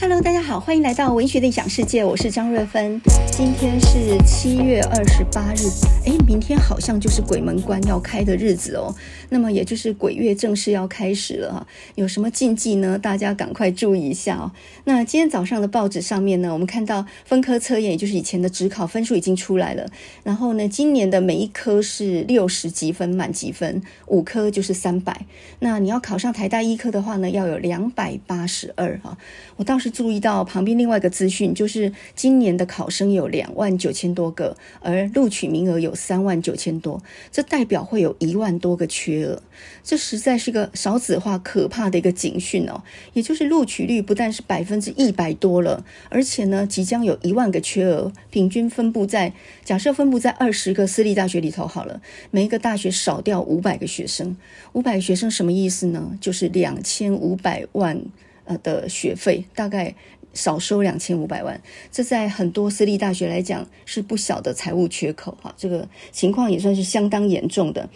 Hello，大家好，欢迎来到文学的异想世界，我是张瑞芬。今天是七月二十八日，哎，明天好像就是鬼门关要开的日子哦。那么也就是鬼月正式要开始了哈，有什么禁忌呢？大家赶快注意一下哦。那今天早上的报纸上面呢，我们看到分科测验，也就是以前的指考分数已经出来了。然后呢，今年的每一科是六十积分满级分，五科就是三百。那你要考上台大医科的话呢，要有两百八十二哈。我倒注意到旁边另外一个资讯，就是今年的考生有两万九千多个，而录取名额有三万九千多，这代表会有一万多个缺额，这实在是个少子化可怕的一个警讯哦。也就是录取率不但是百分之一百多了，而且呢，即将有一万个缺额，平均分布在假设分布在二十个私立大学里头好了，每一个大学少掉五百个学生，五百个学生什么意思呢？就是两千五百万。呃的学费大概少收两千五百万，这在很多私立大学来讲是不小的财务缺口哈，这个情况也算是相当严重的。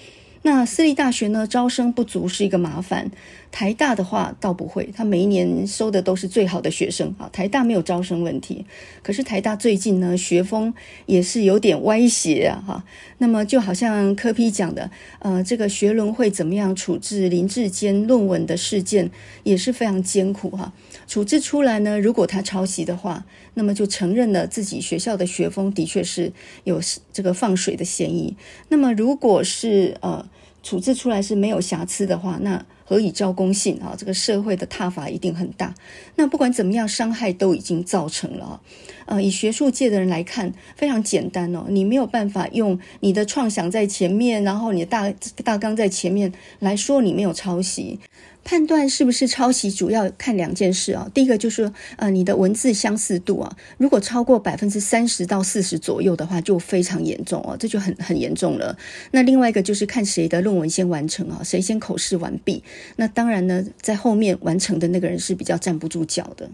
那私立大学呢，招生不足是一个麻烦。台大的话倒不会，他每一年收的都是最好的学生啊。台大没有招生问题，可是台大最近呢，学风也是有点歪斜啊哈。那么就好像柯 P 讲的，呃，这个学伦会怎么样处置林志坚论文的事件也是非常艰苦哈。处置出来呢，如果他抄袭的话，那么就承认了自己学校的学风的确是有这个放水的嫌疑。那么如果是呃。处置出来是没有瑕疵的话，那何以招公信啊？这个社会的踏伐一定很大。那不管怎么样，伤害都已经造成了。呃，以学术界的人来看，非常简单哦，你没有办法用你的创想在前面，然后你的大大纲在前面来说你没有抄袭。判断是不是抄袭，主要看两件事啊。第一个就是呃，你的文字相似度啊，如果超过百分之三十到四十左右的话，就非常严重哦，这就很很严重了。那另外一个就是看谁的论文先完成啊，谁先口试完毕。那当然呢，在后面完成的那个人是比较站不住脚的。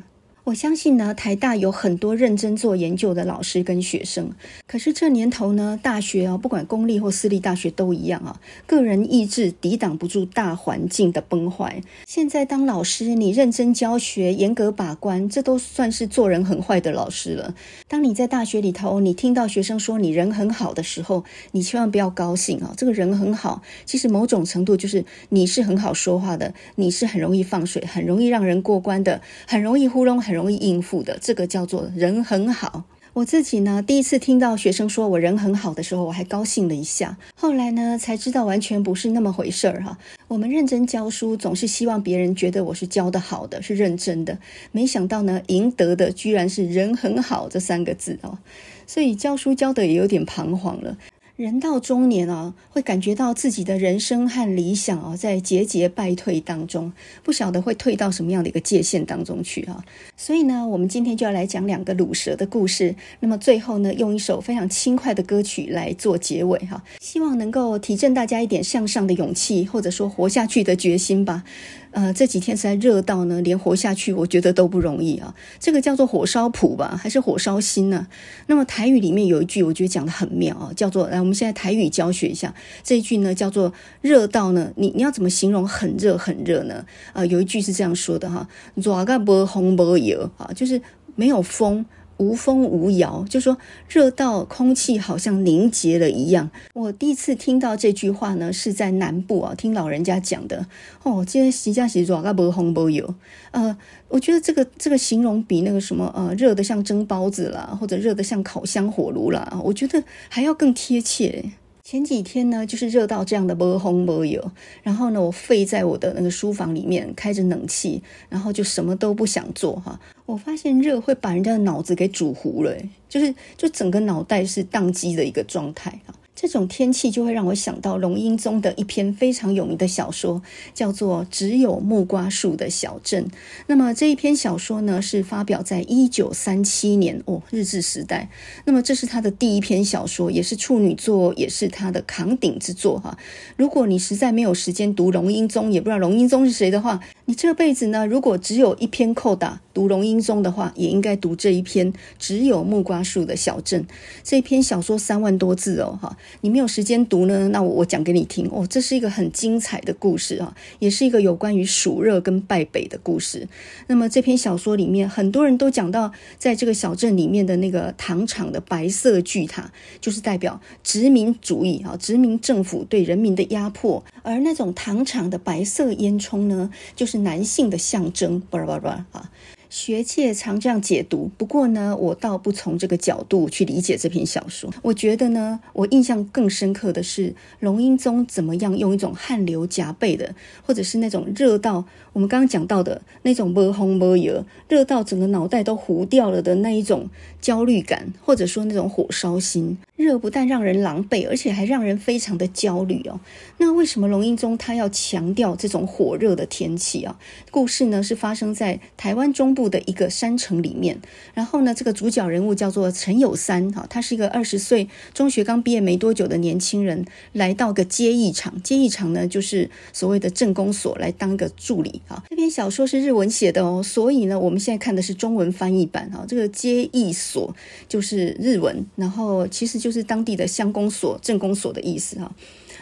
我相信呢，台大有很多认真做研究的老师跟学生。可是这年头呢，大学啊，不管公立或私立大学都一样啊，个人意志抵挡不住大环境的崩坏。现在当老师，你认真教学、严格把关，这都算是做人很坏的老师了。当你在大学里头，你听到学生说你人很好的时候，你千万不要高兴啊！这个人很好，其实某种程度就是你是很好说话的，你是很容易放水、很容易让人过关的，很容易糊弄、很。容易应付的，这个叫做人很好。我自己呢，第一次听到学生说我人很好的时候，我还高兴了一下。后来呢，才知道完全不是那么回事儿哈。我们认真教书，总是希望别人觉得我是教得好的，是认真的。没想到呢，赢得的居然是人很好这三个字哦。所以教书教得也有点彷徨了。人到中年啊，会感觉到自己的人生和理想啊，在节节败退当中，不晓得会退到什么样的一个界限当中去啊。所以呢，我们今天就要来讲两个鲁蛇的故事。那么最后呢，用一首非常轻快的歌曲来做结尾哈，希望能够提振大家一点向上的勇气，或者说活下去的决心吧。呃，这几天实在热到呢，连活下去我觉得都不容易啊。这个叫做火烧谱吧，还是火烧心呢？那么台语里面有一句，我觉得讲得很妙啊，叫做来，我们现在台语教学一下这一句呢，叫做热到呢，你你要怎么形容很热很热呢？呃，有一句是这样说的哈，热个无风无油啊，就是没有风。无风无摇，就说热到空气好像凝结了一样。我第一次听到这句话呢，是在南部啊，听老人家讲的。哦，今天实际上热个无风无摇。呃，我觉得这个这个形容比那个什么呃热的像蒸包子啦，或者热的像烤箱火炉啦，我觉得还要更贴切。前几天呢，就是热到这样的无风无摇，然后呢，我废在我的那个书房里面，开着冷气，然后就什么都不想做哈。我发现热会把人家的脑子给煮糊了，就是就整个脑袋是宕机的一个状态哈。这种天气就会让我想到龙瑛宗的一篇非常有名的小说，叫做《只有木瓜树的小镇》。那么这一篇小说呢，是发表在一九三七年哦，日治时代。那么这是他的第一篇小说，也是处女作，也是他的扛鼎之作哈。如果你实在没有时间读龙瑛宗，也不知道龙瑛宗是谁的话，你这辈子呢，如果只有一篇扣打读龙瑛宗的话，也应该读这一篇《只有木瓜树的小镇》。这篇小说三万多字哦哈。你没有时间读呢，那我我讲给你听哦。这是一个很精彩的故事啊，也是一个有关于暑热跟败北的故事。那么这篇小说里面，很多人都讲到，在这个小镇里面的那个糖厂的白色巨塔，就是代表殖民主义啊，殖民政府对人民的压迫。而那种糖厂的白色烟囱呢，就是男性的象征。巴拉巴拉啊。学界常这样解读，不过呢，我倒不从这个角度去理解这篇小说。我觉得呢，我印象更深刻的是龙瑛宗怎么样用一种汗流浃背的，或者是那种热到我们刚刚讲到的那种摸红摸油，热到整个脑袋都糊掉了的那一种焦虑感，或者说那种火烧心。热不但让人狼狈，而且还让人非常的焦虑哦。那为什么龙瑛宗他要强调这种火热的天气啊？故事呢是发生在台湾中部的一个山城里面。然后呢，这个主角人物叫做陈有三哈，他是一个二十岁中学刚毕业没多久的年轻人，来到个接役场。接役场呢就是所谓的镇公所，来当个助理啊。这篇小说是日文写的哦，所以呢，我们现在看的是中文翻译版哈。这个接役所就是日文，然后其实就。是当地的乡公所、镇公所的意思哈。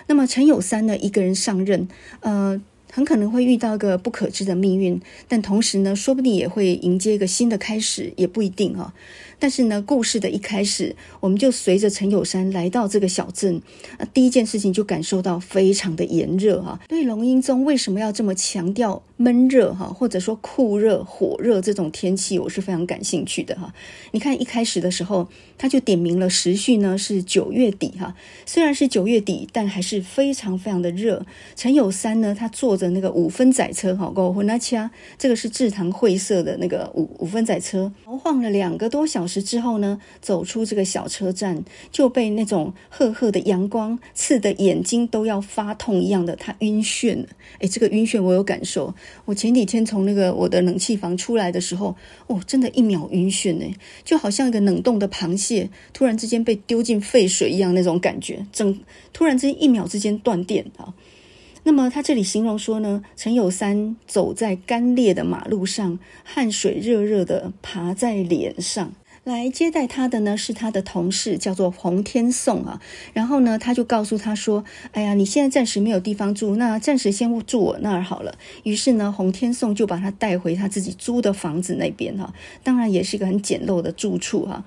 那么陈有三呢，一个人上任，呃，很可能会遇到个不可知的命运，但同时呢，说不定也会迎接一个新的开始，也不一定哈。但是呢，故事的一开始，我们就随着陈友山来到这个小镇，啊，第一件事情就感受到非常的炎热哈。所以龙瑛宗为什么要这么强调闷热哈，或者说酷热、火热这种天气，我是非常感兴趣的哈。你看一开始的时候，他就点明了时序呢是九月底哈，虽然是九月底，但还是非常非常的热。陈有三呢，他坐着那个五分载车哈，跟我混那掐，这个是制糖会社的那个五五分载车，摇晃了两个多小时。之后呢，走出这个小车站，就被那种赫赫的阳光刺得眼睛都要发痛一样的，他晕眩了。诶，这个晕眩我有感受。我前几天从那个我的冷气房出来的时候，哦，真的，一秒晕眩呢，就好像一个冷冻的螃蟹突然之间被丢进沸水一样那种感觉，整突然之间一秒之间断电啊。那么他这里形容说呢，陈有三走在干裂的马路上，汗水热热的爬在脸上。来接待他的呢是他的同事，叫做洪天颂啊。然后呢，他就告诉他说：“哎呀，你现在暂时没有地方住，那暂时先住我那儿好了。”于是呢，洪天颂就把他带回他自己租的房子那边哈。当然，也是一个很简陋的住处哈。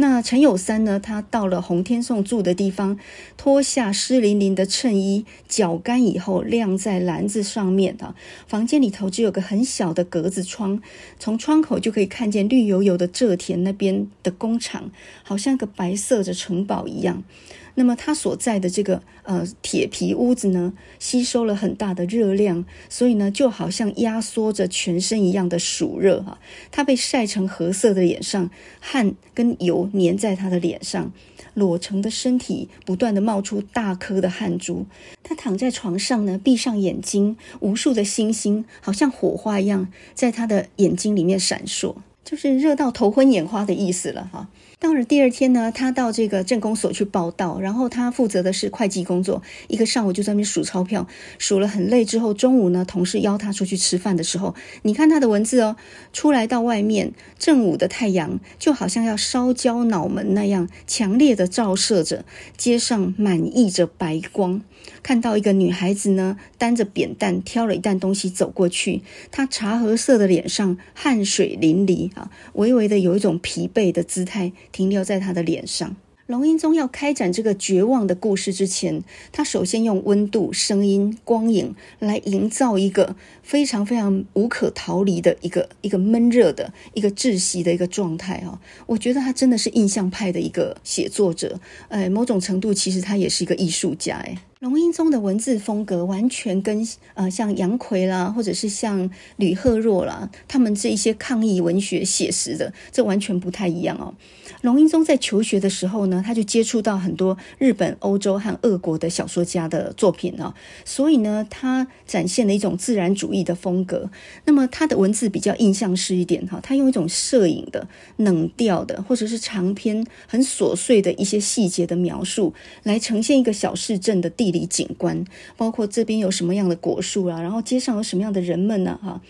那陈有三呢？他到了洪天颂住的地方，脱下湿淋淋的衬衣，绞干以后晾在篮子上面的。房间里头只有个很小的格子窗，从窗口就可以看见绿油油的蔗田那边的工厂，好像个白色的城堡一样。那么他所在的这个呃铁皮屋子呢，吸收了很大的热量，所以呢就好像压缩着全身一样的暑热哈。他被晒成褐色的脸上，汗跟油粘在他的脸上，裸成的身体不断地冒出大颗的汗珠。他躺在床上呢，闭上眼睛，无数的星星好像火花一样在他的眼睛里面闪烁，就是热到头昏眼花的意思了哈。到了第二天呢，他到这个政工所去报到，然后他负责的是会计工作，一个上午就在那边数钞票，数了很累之后，中午呢，同事邀他出去吃饭的时候，你看他的文字哦，出来到外面，正午的太阳就好像要烧焦脑门那样强烈的照射着，街上满溢着白光。看到一个女孩子呢，担着扁担挑了一担东西走过去，她茶褐色的脸上汗水淋漓啊，微微的有一种疲惫的姿态停留在她的脸上。龙瑛宗要开展这个绝望的故事之前，他首先用温度、声音、光影来营造一个非常非常无可逃离的一个一个闷热的一个窒息的一个状态啊！我觉得他真的是印象派的一个写作者，呃，某种程度其实他也是一个艺术家，哎。龙瑛宗的文字风格完全跟呃像杨逵啦，或者是像吕赫若啦，他们这一些抗议文学写实的，这完全不太一样哦。龙瑛宗在求学的时候呢，他就接触到很多日本、欧洲和俄国的小说家的作品啊，所以呢，他展现了一种自然主义的风格。那么他的文字比较印象式一点哈，他用一种摄影的冷调的，或者是长篇很琐碎的一些细节的描述，来呈现一个小市镇的地。理景观，包括这边有什么样的果树啊，然后街上有什么样的人们呢？哈，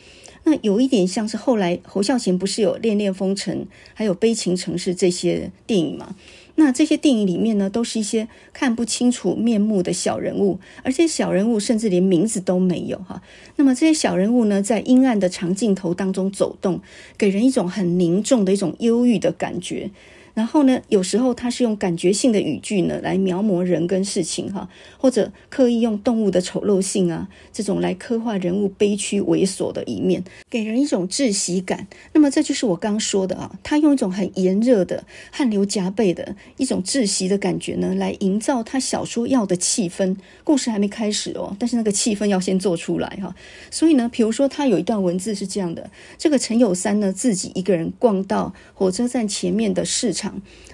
那有一点像是后来侯孝贤不是有《恋恋风尘》还有《悲情城市》这些电影吗？那这些电影里面呢，都是一些看不清楚面目的小人物，而且小人物甚至连名字都没有哈。那么这些小人物呢，在阴暗的长镜头当中走动，给人一种很凝重的一种忧郁的感觉。然后呢，有时候他是用感觉性的语句呢来描摹人跟事情哈，或者刻意用动物的丑陋性啊这种来刻画人物悲屈猥琐的一面，给人一种窒息感。那么这就是我刚说的啊，他用一种很炎热的汗流浃背的一种窒息的感觉呢，来营造他小说要的气氛。故事还没开始哦，但是那个气氛要先做出来哈。所以呢，比如说他有一段文字是这样的：这个陈有三呢自己一个人逛到火车站前面的市场。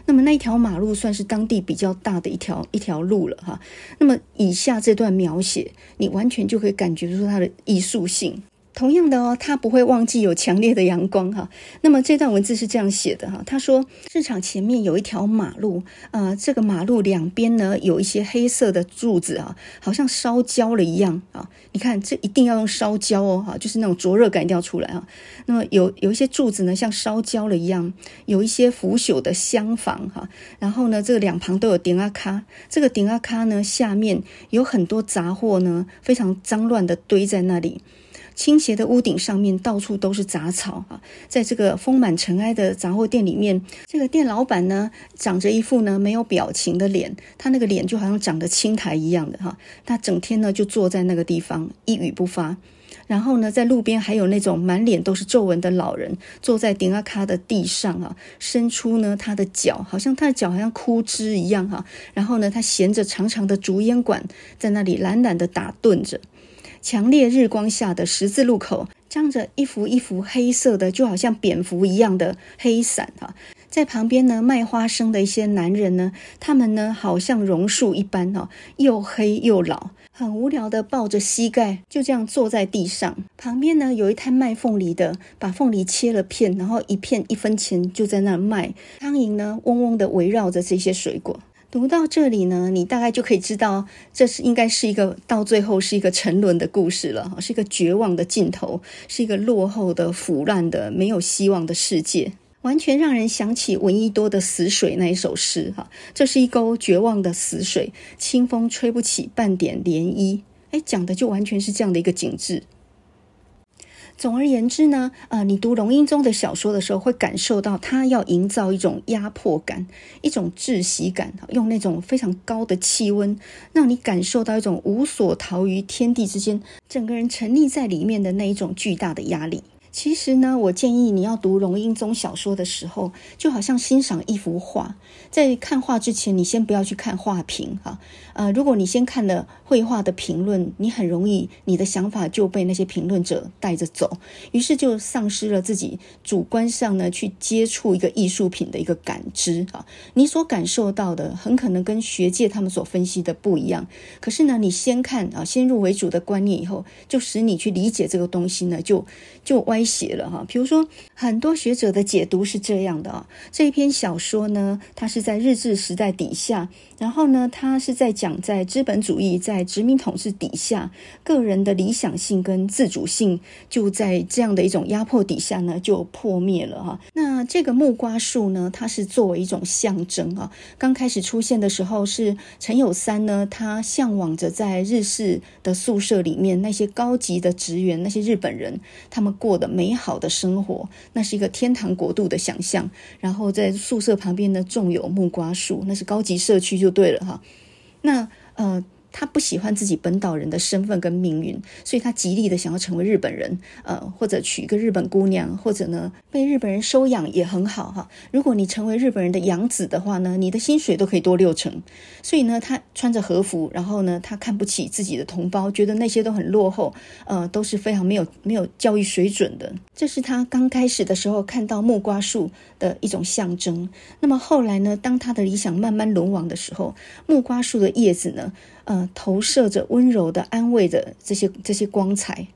那么那一条马路算是当地比较大的一条一条路了哈。那么以下这段描写，你完全就可以感觉出它的艺术性。同样的哦，他不会忘记有强烈的阳光哈。那么这段文字是这样写的哈，他说市场前面有一条马路，呃，这个马路两边呢有一些黑色的柱子啊，好像烧焦了一样啊。你看这一定要用烧焦哦哈，就是那种灼热感一定要出来啊。那么有有一些柱子呢像烧焦了一样，有一些腐朽的厢房哈。然后呢，这个两旁都有顶阿卡，这个顶阿卡呢下面有很多杂货呢，非常脏乱的堆在那里。倾斜的屋顶上面到处都是杂草啊，在这个丰满尘埃的杂货店里面，这个店老板呢，长着一副呢没有表情的脸，他那个脸就好像长得青苔一样的哈，他整天呢就坐在那个地方一语不发。然后呢，在路边还有那种满脸都是皱纹的老人，坐在顶阿卡的地上啊，伸出呢他的脚，好像他的脚好像枯枝一样哈。然后呢，他衔着长长的竹烟管，在那里懒懒的打盹着。强烈日光下的十字路口，张着一幅一幅黑色的，就好像蝙蝠一样的黑伞哈。在旁边呢，卖花生的一些男人呢，他们呢好像榕树一般哦，又黑又老，很无聊的抱着膝盖，就这样坐在地上。旁边呢有一摊卖凤梨的，把凤梨切了片，然后一片一分钱就在那卖。苍蝇呢嗡嗡的围绕着这些水果。读到这里呢，你大概就可以知道，这是应该是一个到最后是一个沉沦的故事了，是一个绝望的尽头，是一个落后的、腐烂的、没有希望的世界，完全让人想起闻一多的《死水》那一首诗哈。这是一沟绝望的死水，清风吹不起半点涟漪。哎，讲的就完全是这样的一个景致。总而言之呢，呃，你读龙应宗的小说的时候，会感受到他要营造一种压迫感，一种窒息感，用那种非常高的气温，让你感受到一种无所逃于天地之间，整个人沉溺在里面的那一种巨大的压力。其实呢，我建议你要读龙应宗小说的时候，就好像欣赏一幅画，在看画之前，你先不要去看画评哈。呃，如果你先看了绘画的评论，你很容易你的想法就被那些评论者带着走，于是就丧失了自己主观上呢去接触一个艺术品的一个感知啊。你所感受到的很可能跟学界他们所分析的不一样。可是呢，你先看啊，先入为主的观念以后，就使你去理解这个东西呢，就就歪。斜了哈，比如说很多学者的解读是这样的啊，这一篇小说呢，它是在日治时代底下，然后呢，他是在讲在资本主义在殖民统治底下，个人的理想性跟自主性就在这样的一种压迫底下呢，就破灭了哈。那那这个木瓜树呢，它是作为一种象征啊，刚开始出现的时候是陈有三呢，他向往着在日式的宿舍里面那些高级的职员，那些日本人，他们过的。美好的生活，那是一个天堂国度的想象。然后在宿舍旁边呢，种有木瓜树，那是高级社区就对了哈。那呃。他不喜欢自己本岛人的身份跟命运，所以他极力的想要成为日本人，呃，或者娶一个日本姑娘，或者呢被日本人收养也很好哈。如果你成为日本人的养子的话呢，你的薪水都可以多六成。所以呢，他穿着和服，然后呢，他看不起自己的同胞，觉得那些都很落后，呃，都是非常没有没有教育水准的。这是他刚开始的时候看到木瓜树的一种象征。那么后来呢，当他的理想慢慢沦亡的时候，木瓜树的叶子呢，呃，投射着温柔的安慰的这些这些光彩，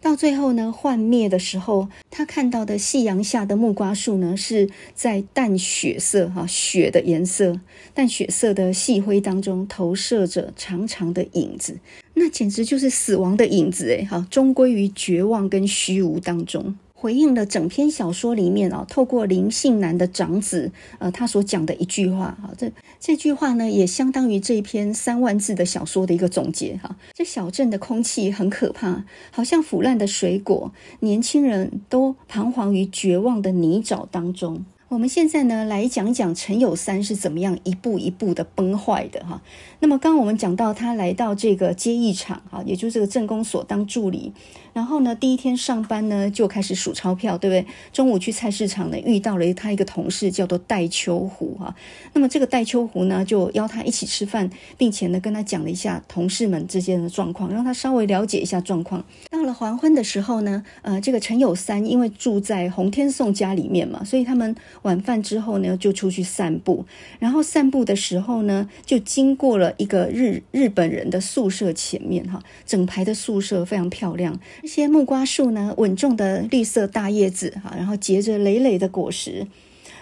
到最后呢，幻灭的时候，他看到的夕阳下的木瓜树呢，是在淡血色哈，血的颜色，淡血色的细灰当中投射着长长的影子，那简直就是死亡的影子诶，哈，终归于绝望跟虚无当中。回应了整篇小说里面啊，透过林姓男的长子呃他所讲的一句话啊，这这句话呢也相当于这一篇三万字的小说的一个总结哈。这小镇的空气很可怕，好像腐烂的水果，年轻人都彷徨于绝望的泥沼当中。我们现在呢，来讲讲陈有三是怎么样一步一步的崩坏的哈。那么刚刚我们讲到他来到这个接义场哈，也就是这个镇公所当助理。然后呢，第一天上班呢，就开始数钞票，对不对？中午去菜市场呢，遇到了他一个同事，叫做戴秋湖哈。那么这个戴秋湖呢，就邀他一起吃饭，并且呢，跟他讲了一下同事们之间的状况，让他稍微了解一下状况。到了黄昏的时候呢，呃，这个陈友三因为住在洪天颂家里面嘛，所以他们晚饭之后呢，就出去散步。然后散步的时候呢，就经过了一个日日本人的宿舍前面哈，整排的宿舍非常漂亮。这些木瓜树呢，稳重的绿色大叶子哈，然后结着累累的果实。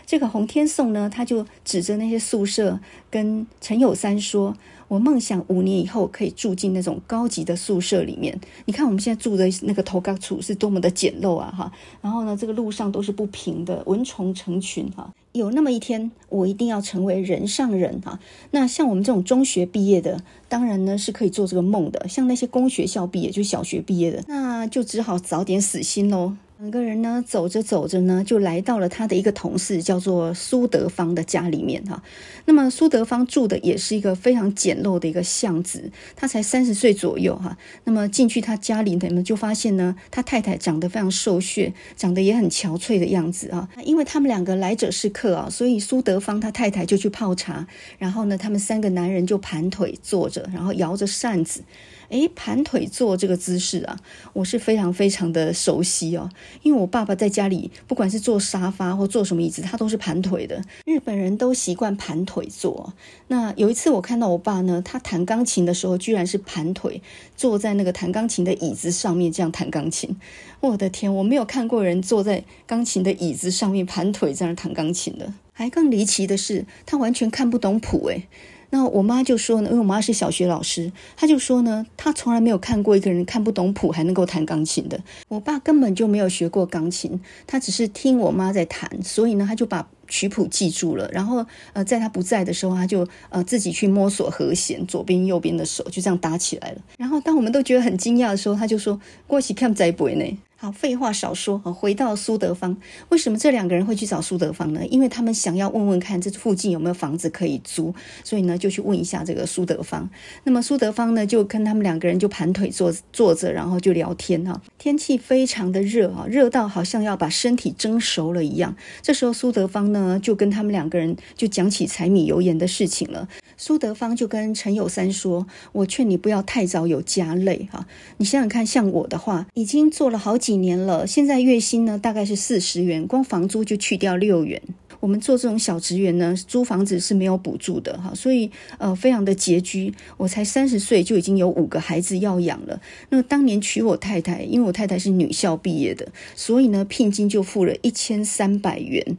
这个洪天颂呢，他就指着那些宿舍，跟陈友三说：“我梦想五年以后可以住进那种高级的宿舍里面。你看我们现在住的那个头角厝是多么的简陋啊！哈，然后呢，这个路上都是不平的，蚊虫成群哈。有那么一天，我一定要成为人上人哈。那像我们这种中学毕业的，当然呢是可以做这个梦的。像那些公学校毕业，就小学毕业的，那就只好早点死心喽。”两个人呢，走着走着呢，就来到了他的一个同事，叫做苏德芳的家里面哈。那么苏德芳住的也是一个非常简陋的一个巷子，他才三十岁左右哈。那么进去他家里，你们就发现呢，他太太长得非常瘦削，长得也很憔悴的样子啊。因为他们两个来者是客啊，所以苏德芳他太太就去泡茶，然后呢，他们三个男人就盘腿坐着，然后摇着扇子。诶，盘腿坐这个姿势啊，我是非常非常的熟悉哦。因为我爸爸在家里，不管是坐沙发或坐什么椅子，他都是盘腿的。日本人都习惯盘腿坐。那有一次我看到我爸呢，他弹钢琴的时候，居然是盘腿坐在那个弹钢琴的椅子上面这样弹钢琴。我的天，我没有看过人坐在钢琴的椅子上面盘腿在那弹钢琴的。还更离奇的是，他完全看不懂谱诶。那我妈就说呢，因为我妈是小学老师，她就说呢，她从来没有看过一个人看不懂谱还能够弹钢琴的。我爸根本就没有学过钢琴，他只是听我妈在弹，所以呢，他就把曲谱记住了。然后呃，在他不在的时候，他就呃自己去摸索和弦，左边右边的手就这样搭起来了。然后当我们都觉得很惊讶的时候，他就说：“过去看在不呢？”好，废话少说，回到苏德芳，为什么这两个人会去找苏德芳呢？因为他们想要问问看这附近有没有房子可以租，所以呢就去问一下这个苏德芳。那么苏德芳呢就跟他们两个人就盘腿坐坐着，然后就聊天哈。天气非常的热啊，热到好像要把身体蒸熟了一样。这时候苏德芳呢就跟他们两个人就讲起柴米油盐的事情了。苏德芳就跟陈友三说：“我劝你不要太早有家累哈，你想想看，像我的话，已经做了好几。”几年了，现在月薪呢大概是四十元，光房租就去掉六元。我们做这种小职员呢，租房子是没有补助的哈，所以呃非常的拮据。我才三十岁就已经有五个孩子要养了。那当年娶我太太，因为我太太是女校毕业的，所以呢聘金就付了一千三百元。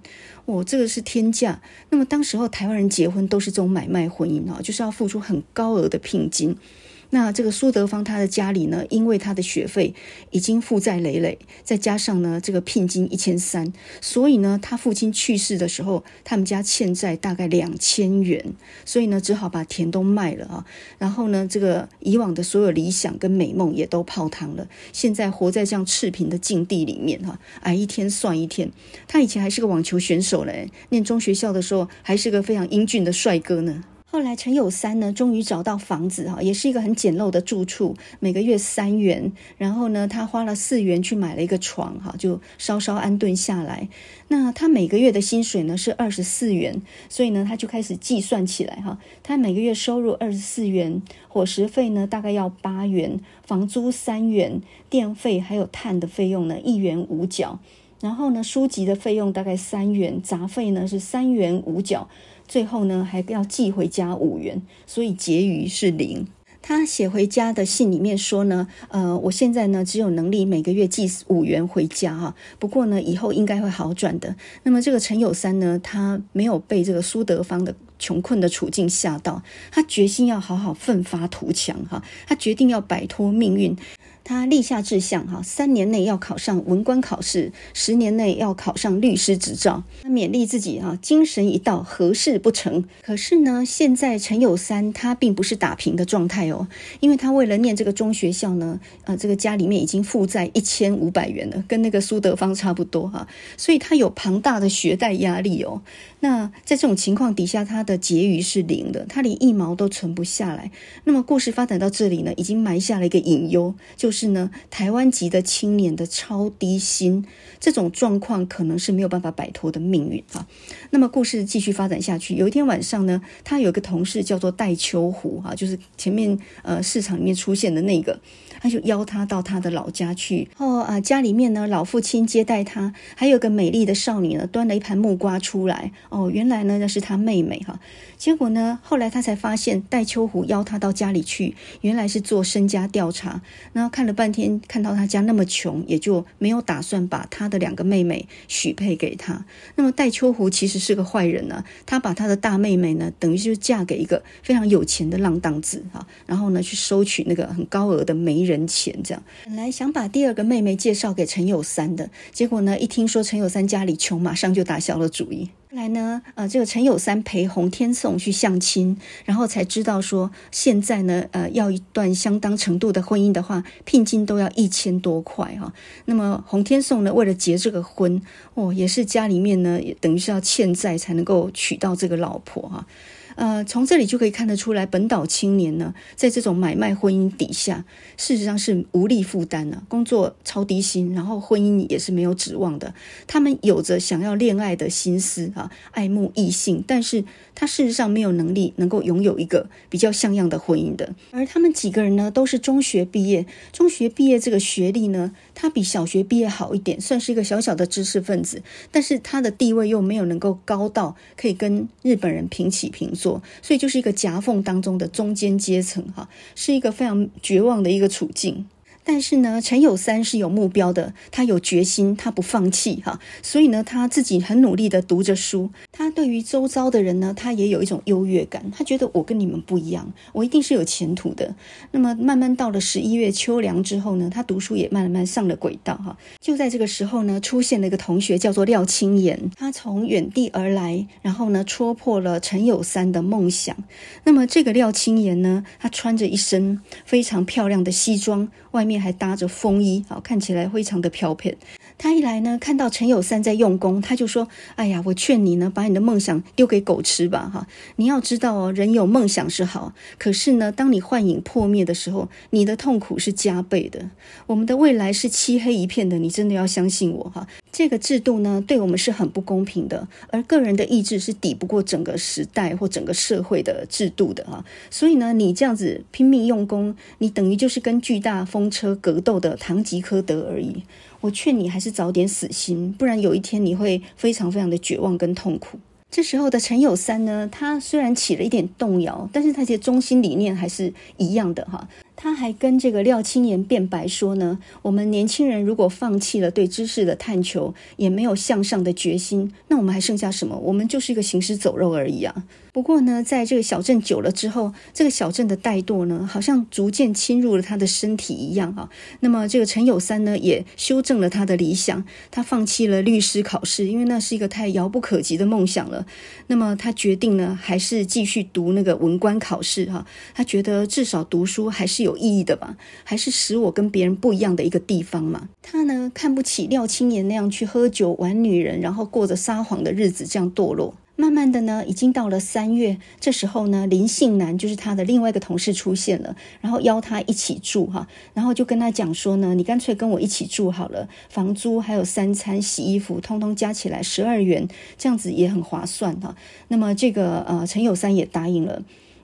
哦，这个是天价。那么当时候台湾人结婚都是这种买卖婚姻哦，就是要付出很高额的聘金。那这个苏德芳他的家里呢，因为他的学费已经负债累累，再加上呢这个聘金一千三，所以呢他父亲去世的时候，他们家欠债大概两千元，所以呢只好把田都卖了啊。然后呢这个以往的所有理想跟美梦也都泡汤了，现在活在这样赤贫的境地里面哈，挨一天算一天。他以前还是个网球选手嘞，念中学校的时候还是个非常英俊的帅哥呢。后来陈有三呢，终于找到房子哈，也是一个很简陋的住处，每个月三元。然后呢，他花了四元去买了一个床哈，就稍稍安顿下来。那他每个月的薪水呢是二十四元，所以呢，他就开始计算起来哈。他每个月收入二十四元，伙食费呢大概要八元，房租三元，电费还有碳的费用呢一元五角。然后呢，书籍的费用大概三元，杂费呢是三元五角。最后呢，还要寄回家五元，所以结余是零。他写回家的信里面说呢，呃，我现在呢只有能力每个月寄五元回家哈，不过呢以后应该会好转的。那么这个陈友三呢，他没有被这个苏德芳的穷困的处境吓到，他决心要好好奋发图强哈，他决定要摆脱命运。他立下志向哈，三年内要考上文官考试，十年内要考上律师执照。他勉励自己哈，精神一到，何事不成？可是呢，现在陈有三他并不是打平的状态哦，因为他为了念这个中学校呢，呃，这个家里面已经负债一千五百元了，跟那个苏德芳差不多哈，所以他有庞大的学贷压力哦。那在这种情况底下，他的结余是零的，他连一毛都存不下来。那么故事发展到这里呢，已经埋下了一个隐忧，就是呢，台湾籍的青年的超低薪这种状况，可能是没有办法摆脱的命运啊。那么故事继续发展下去，有一天晚上呢，他有一个同事叫做戴秋湖哈，就是前面呃市场里面出现的那个。他就邀他到他的老家去，哦啊，家里面呢，老父亲接待他，还有个美丽的少女呢，端了一盘木瓜出来。哦，原来呢，那是他妹妹哈。结果呢，后来他才发现，戴秋湖邀他到家里去，原来是做身家调查。然后看了半天，看到他家那么穷，也就没有打算把他的两个妹妹许配给他。那么戴秋湖其实是个坏人呢，他把他的大妹妹呢，等于就嫁给一个非常有钱的浪荡子哈，然后呢，去收取那个很高额的媒人。人前这样，本来想把第二个妹妹介绍给陈有三的，结果呢，一听说陈有三家里穷，马上就打消了主意。后来呢，呃，这个陈有三陪洪天颂去相亲，然后才知道说，现在呢，呃，要一段相当程度的婚姻的话，聘金都要一千多块哈。那么洪天颂呢，为了结这个婚，哦，也是家里面呢，也等于是要欠债才能够娶到这个老婆哈。呃，从这里就可以看得出来，本岛青年呢，在这种买卖婚姻底下，事实上是无力负担了，工作超低薪，然后婚姻也是没有指望的。他们有着想要恋爱的心思啊，爱慕异性，但是他事实上没有能力能够拥有一个比较像样的婚姻的。而他们几个人呢，都是中学毕业，中学毕业这个学历呢，他比小学毕业好一点，算是一个小小的知识分子，但是他的地位又没有能够高到可以跟日本人平起平坐。所以就是一个夹缝当中的中间阶层，哈，是一个非常绝望的一个处境。但是呢，陈友三是有目标的，他有决心，他不放弃哈，所以呢，他自己很努力的读着书。他对于周遭的人呢，他也有一种优越感，他觉得我跟你们不一样，我一定是有前途的。那么慢慢到了十一月秋凉之后呢，他读书也慢慢上了轨道哈。就在这个时候呢，出现了一个同学叫做廖青岩，他从远地而来，然后呢，戳破了陈友三的梦想。那么这个廖青岩呢，他穿着一身非常漂亮的西装，外面。还搭着风衣，好，看起来非常的飘撇。他一来呢，看到陈友三在用功，他就说：“哎呀，我劝你呢，把你的梦想丢给狗吃吧，哈！你要知道哦，人有梦想是好，可是呢，当你幻影破灭的时候，你的痛苦是加倍的。我们的未来是漆黑一片的，你真的要相信我，哈！这个制度呢，对我们是很不公平的，而个人的意志是抵不过整个时代或整个社会的制度的，哈！所以呢，你这样子拼命用功，你等于就是跟巨大风车格斗的堂吉诃德而已。”我劝你还是早点死心，不然有一天你会非常非常的绝望跟痛苦。这时候的陈有三呢，他虽然起了一点动摇，但是他其实中心理念还是一样的哈。他还跟这个廖青岩辩白说呢，我们年轻人如果放弃了对知识的探求，也没有向上的决心，那我们还剩下什么？我们就是一个行尸走肉而已啊。不过呢，在这个小镇久了之后，这个小镇的怠惰呢，好像逐渐侵入了他的身体一样啊。那么这个陈友三呢，也修正了他的理想，他放弃了律师考试，因为那是一个太遥不可及的梦想了。那么他决定呢，还是继续读那个文官考试哈。他觉得至少读书还是有有意义的吧，还是使我跟别人不一样的一个地方嘛。他呢，看不起廖青岩那样去喝酒玩女人，然后过着撒谎的日子，这样堕落。慢慢的呢，已经到了三月，这时候呢，林姓男就是他的另外一个同事出现了，然后邀他一起住哈，然后就跟他讲说呢，你干脆跟我一起住好了，房租还有三餐、洗衣服，通通加起来十二元，这样子也很划算哈。那么这个呃，陈友三也答应了。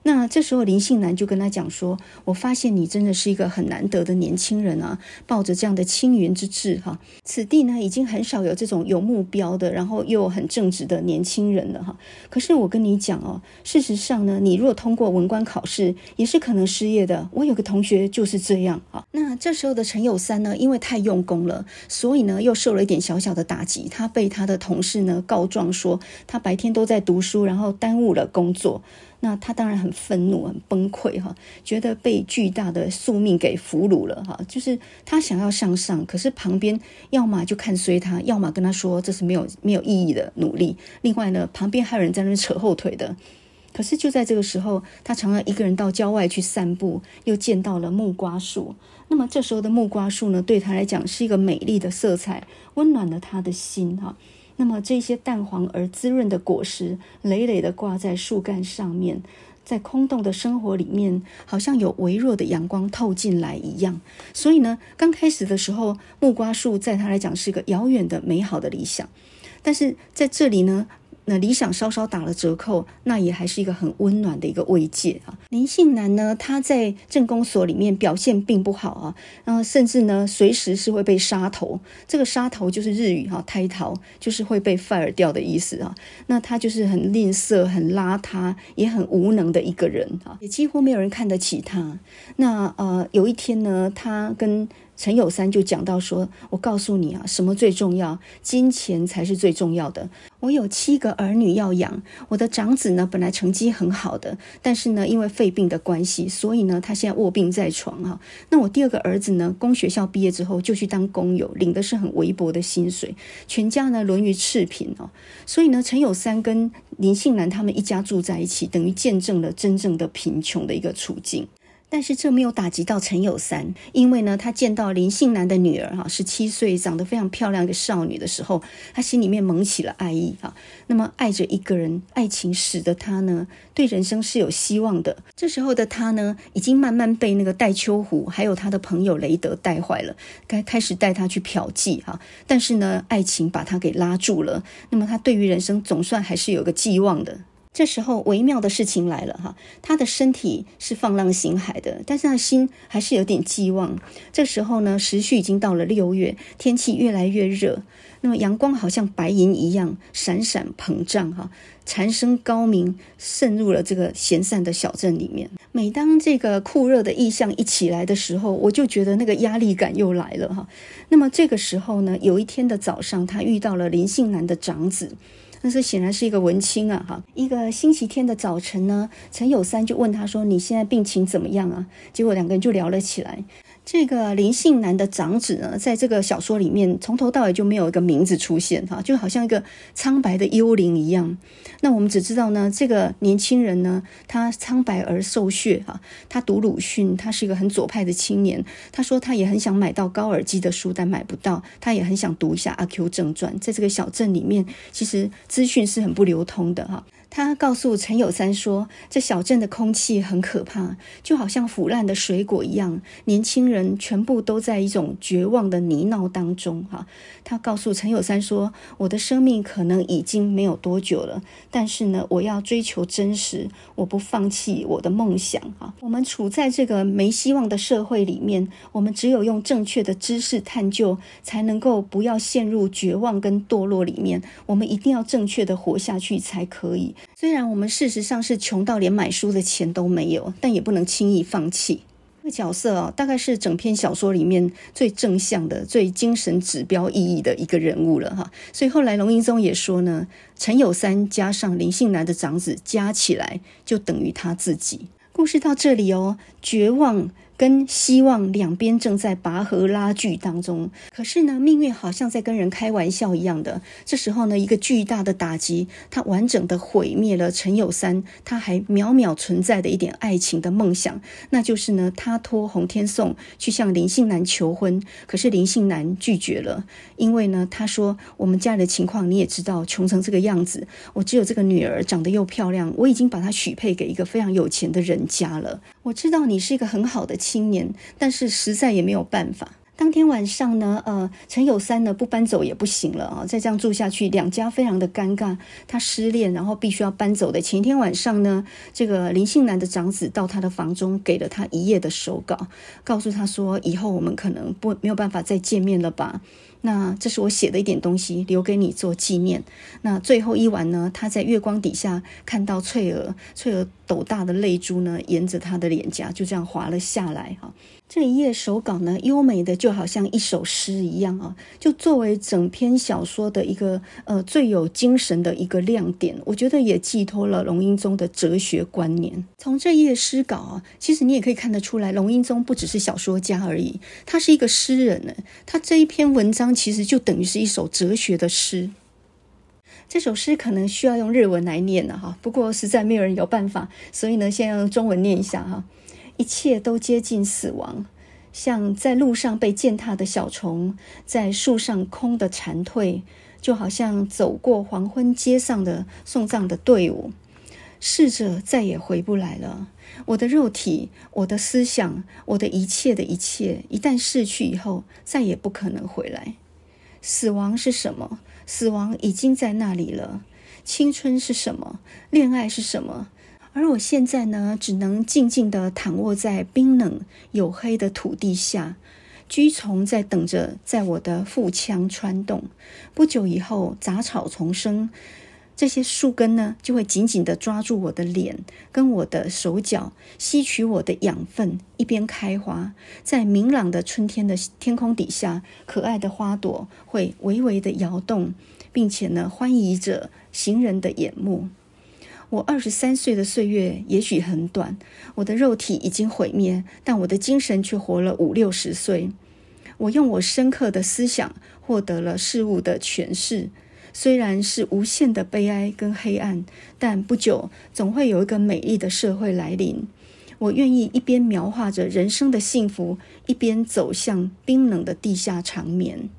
那这时候林信男就跟他讲说：“我发现你真的是一个很难得的年轻人啊，抱着这样的青云之志哈。此地呢已经很少有这种有目标的，然后又很正直的年轻人了哈。可是我跟你讲哦，事实上呢，你若通过文官考试，也是可能失业的。我有个同学就是这样啊。那这时候的陈有三呢，因为太用功了，所以呢又受了一点小小的打击。他被他的同事呢告状说，他白天都在读书，然后耽误了工作。那他当然很愤怒、很崩溃哈，觉得被巨大的宿命给俘虏了哈。就是他想要向上，可是旁边要么就看衰他，要么跟他说这是没有没有意义的努力。另外呢，旁边还有人在那扯后腿的。可是就在这个时候，他常常一个人到郊外去散步，又见到了木瓜树。那么这时候的木瓜树呢，对他来讲是一个美丽的色彩，温暖了他的心哈。那么这些淡黄而滋润的果实，累累地挂在树干上面，在空洞的生活里面，好像有微弱的阳光透进来一样。所以呢，刚开始的时候，木瓜树在他来讲是一个遥远的美好的理想，但是在这里呢。那理想稍稍打了折扣，那也还是一个很温暖的一个慰藉啊。林信男呢，他在镇公所里面表现并不好啊，然后甚至呢，随时是会被杀头。这个杀头就是日语哈，胎逃就是会被 fire 掉的意思啊。那他就是很吝啬、很邋遢，也很无能的一个人啊，也几乎没有人看得起他。那呃，有一天呢，他跟陈有三就讲到说：“我告诉你啊，什么最重要？金钱才是最重要的。我有七个儿女要养，我的长子呢，本来成绩很好的，但是呢，因为肺病的关系，所以呢，他现在卧病在床哈。那我第二个儿子呢，公学校毕业之后就去当工友，领的是很微薄的薪水，全家呢沦于赤贫哦。所以呢，陈有三跟林信男他们一家住在一起，等于见证了真正的贫穷的一个处境。”但是这没有打击到陈有三，因为呢，他见到林信男的女儿哈，十七岁，长得非常漂亮一个少女的时候，他心里面萌起了爱意哈。那么爱着一个人，爱情使得他呢，对人生是有希望的。这时候的他呢，已经慢慢被那个戴秋虎还有他的朋友雷德带坏了，该开始带他去嫖妓哈。但是呢，爱情把他给拉住了。那么他对于人生总算还是有个寄望的。这时候微妙的事情来了哈，他的身体是放浪形骸的，但是他心还是有点寄望。这时候呢，时序已经到了六月，天气越来越热，那么阳光好像白银一样闪闪膨胀哈，蝉声高鸣渗入了这个闲散的小镇里面。每当这个酷热的意象一起来的时候，我就觉得那个压力感又来了哈。那么这个时候呢，有一天的早上，他遇到了林信男的长子。但是显然是一个文青啊，哈！一个星期天的早晨呢，陈友三就问他说：“你现在病情怎么样啊？”结果两个人就聊了起来。这个林信男的长子呢，在这个小说里面从头到尾就没有一个名字出现哈，就好像一个苍白的幽灵一样。那我们只知道呢，这个年轻人呢，他苍白而瘦削哈，他读鲁迅，他是一个很左派的青年。他说他也很想买到高尔基的书，但买不到。他也很想读一下《阿 Q 正传》。在这个小镇里面，其实资讯是很不流通的哈。他告诉陈有三说：“这小镇的空气很可怕，就好像腐烂的水果一样。年轻人全部都在一种绝望的泥淖当中。”哈，他告诉陈有三说：“我的生命可能已经没有多久了，但是呢，我要追求真实，我不放弃我的梦想。”哈，我们处在这个没希望的社会里面，我们只有用正确的知识探究，才能够不要陷入绝望跟堕落里面。我们一定要正确的活下去才可以。虽然我们事实上是穷到连买书的钱都没有，但也不能轻易放弃。这个角色啊，大概是整篇小说里面最正向的、最精神指标意义的一个人物了哈。所以后来龙应宗也说呢，陈有三加上林信男的长子加起来，就等于他自己。故事到这里哦，绝望。跟希望两边正在拔河拉锯当中，可是呢，命运好像在跟人开玩笑一样的。这时候呢，一个巨大的打击，它完整的毁灭了陈友三他还渺渺存在的一点爱情的梦想，那就是呢，他托洪天颂去向林信男求婚，可是林信男拒绝了，因为呢，他说我们家里的情况你也知道，穷成这个样子，我只有这个女儿长得又漂亮，我已经把她许配给一个非常有钱的人家了。我知道你是一个很好的青年，但是实在也没有办法。当天晚上呢，呃，陈有三呢不搬走也不行了啊，再这样住下去，两家非常的尴尬。他失恋，然后必须要搬走的前一天晚上呢，这个林信男的长子到他的房中，给了他一页的手稿，告诉他说，以后我们可能不没有办法再见面了吧。那这是我写的一点东西，留给你做纪念。那最后一晚呢，他在月光底下看到翠儿，翠儿斗大的泪珠呢，沿着他的脸颊就这样滑了下来哈。这一页手稿呢，优美的就好像一首诗一样啊，就作为整篇小说的一个呃最有精神的一个亮点，我觉得也寄托了龙瑛宗的哲学观念。从这一页诗稿啊，其实你也可以看得出来，龙瑛宗不只是小说家而已，他是一个诗人呢。他这一篇文章其实就等于是一首哲学的诗。这首诗可能需要用日文来念了哈，不过实在没有人有办法，所以呢，先用中文念一下哈。一切都接近死亡，像在路上被践踏的小虫，在树上空的蝉蜕，就好像走过黄昏街上的送葬的队伍。逝者再也回不来了。我的肉体，我的思想，我的一切的一切，一旦逝去以后，再也不可能回来。死亡是什么？死亡已经在那里了。青春是什么？恋爱是什么？而我现在呢，只能静静地躺卧在冰冷黝黑的土地下，蛆虫在等着在我的腹腔穿洞。不久以后，杂草丛生，这些树根呢，就会紧紧地抓住我的脸跟我的手脚，吸取我的养分，一边开花。在明朗的春天的天空底下，可爱的花朵会微微地摇动，并且呢，欢迎着行人的眼目。我二十三岁的岁月也许很短，我的肉体已经毁灭，但我的精神却活了五六十岁。我用我深刻的思想获得了事物的诠释，虽然是无限的悲哀跟黑暗，但不久总会有一个美丽的社会来临。我愿意一边描画着人生的幸福，一边走向冰冷的地下长眠。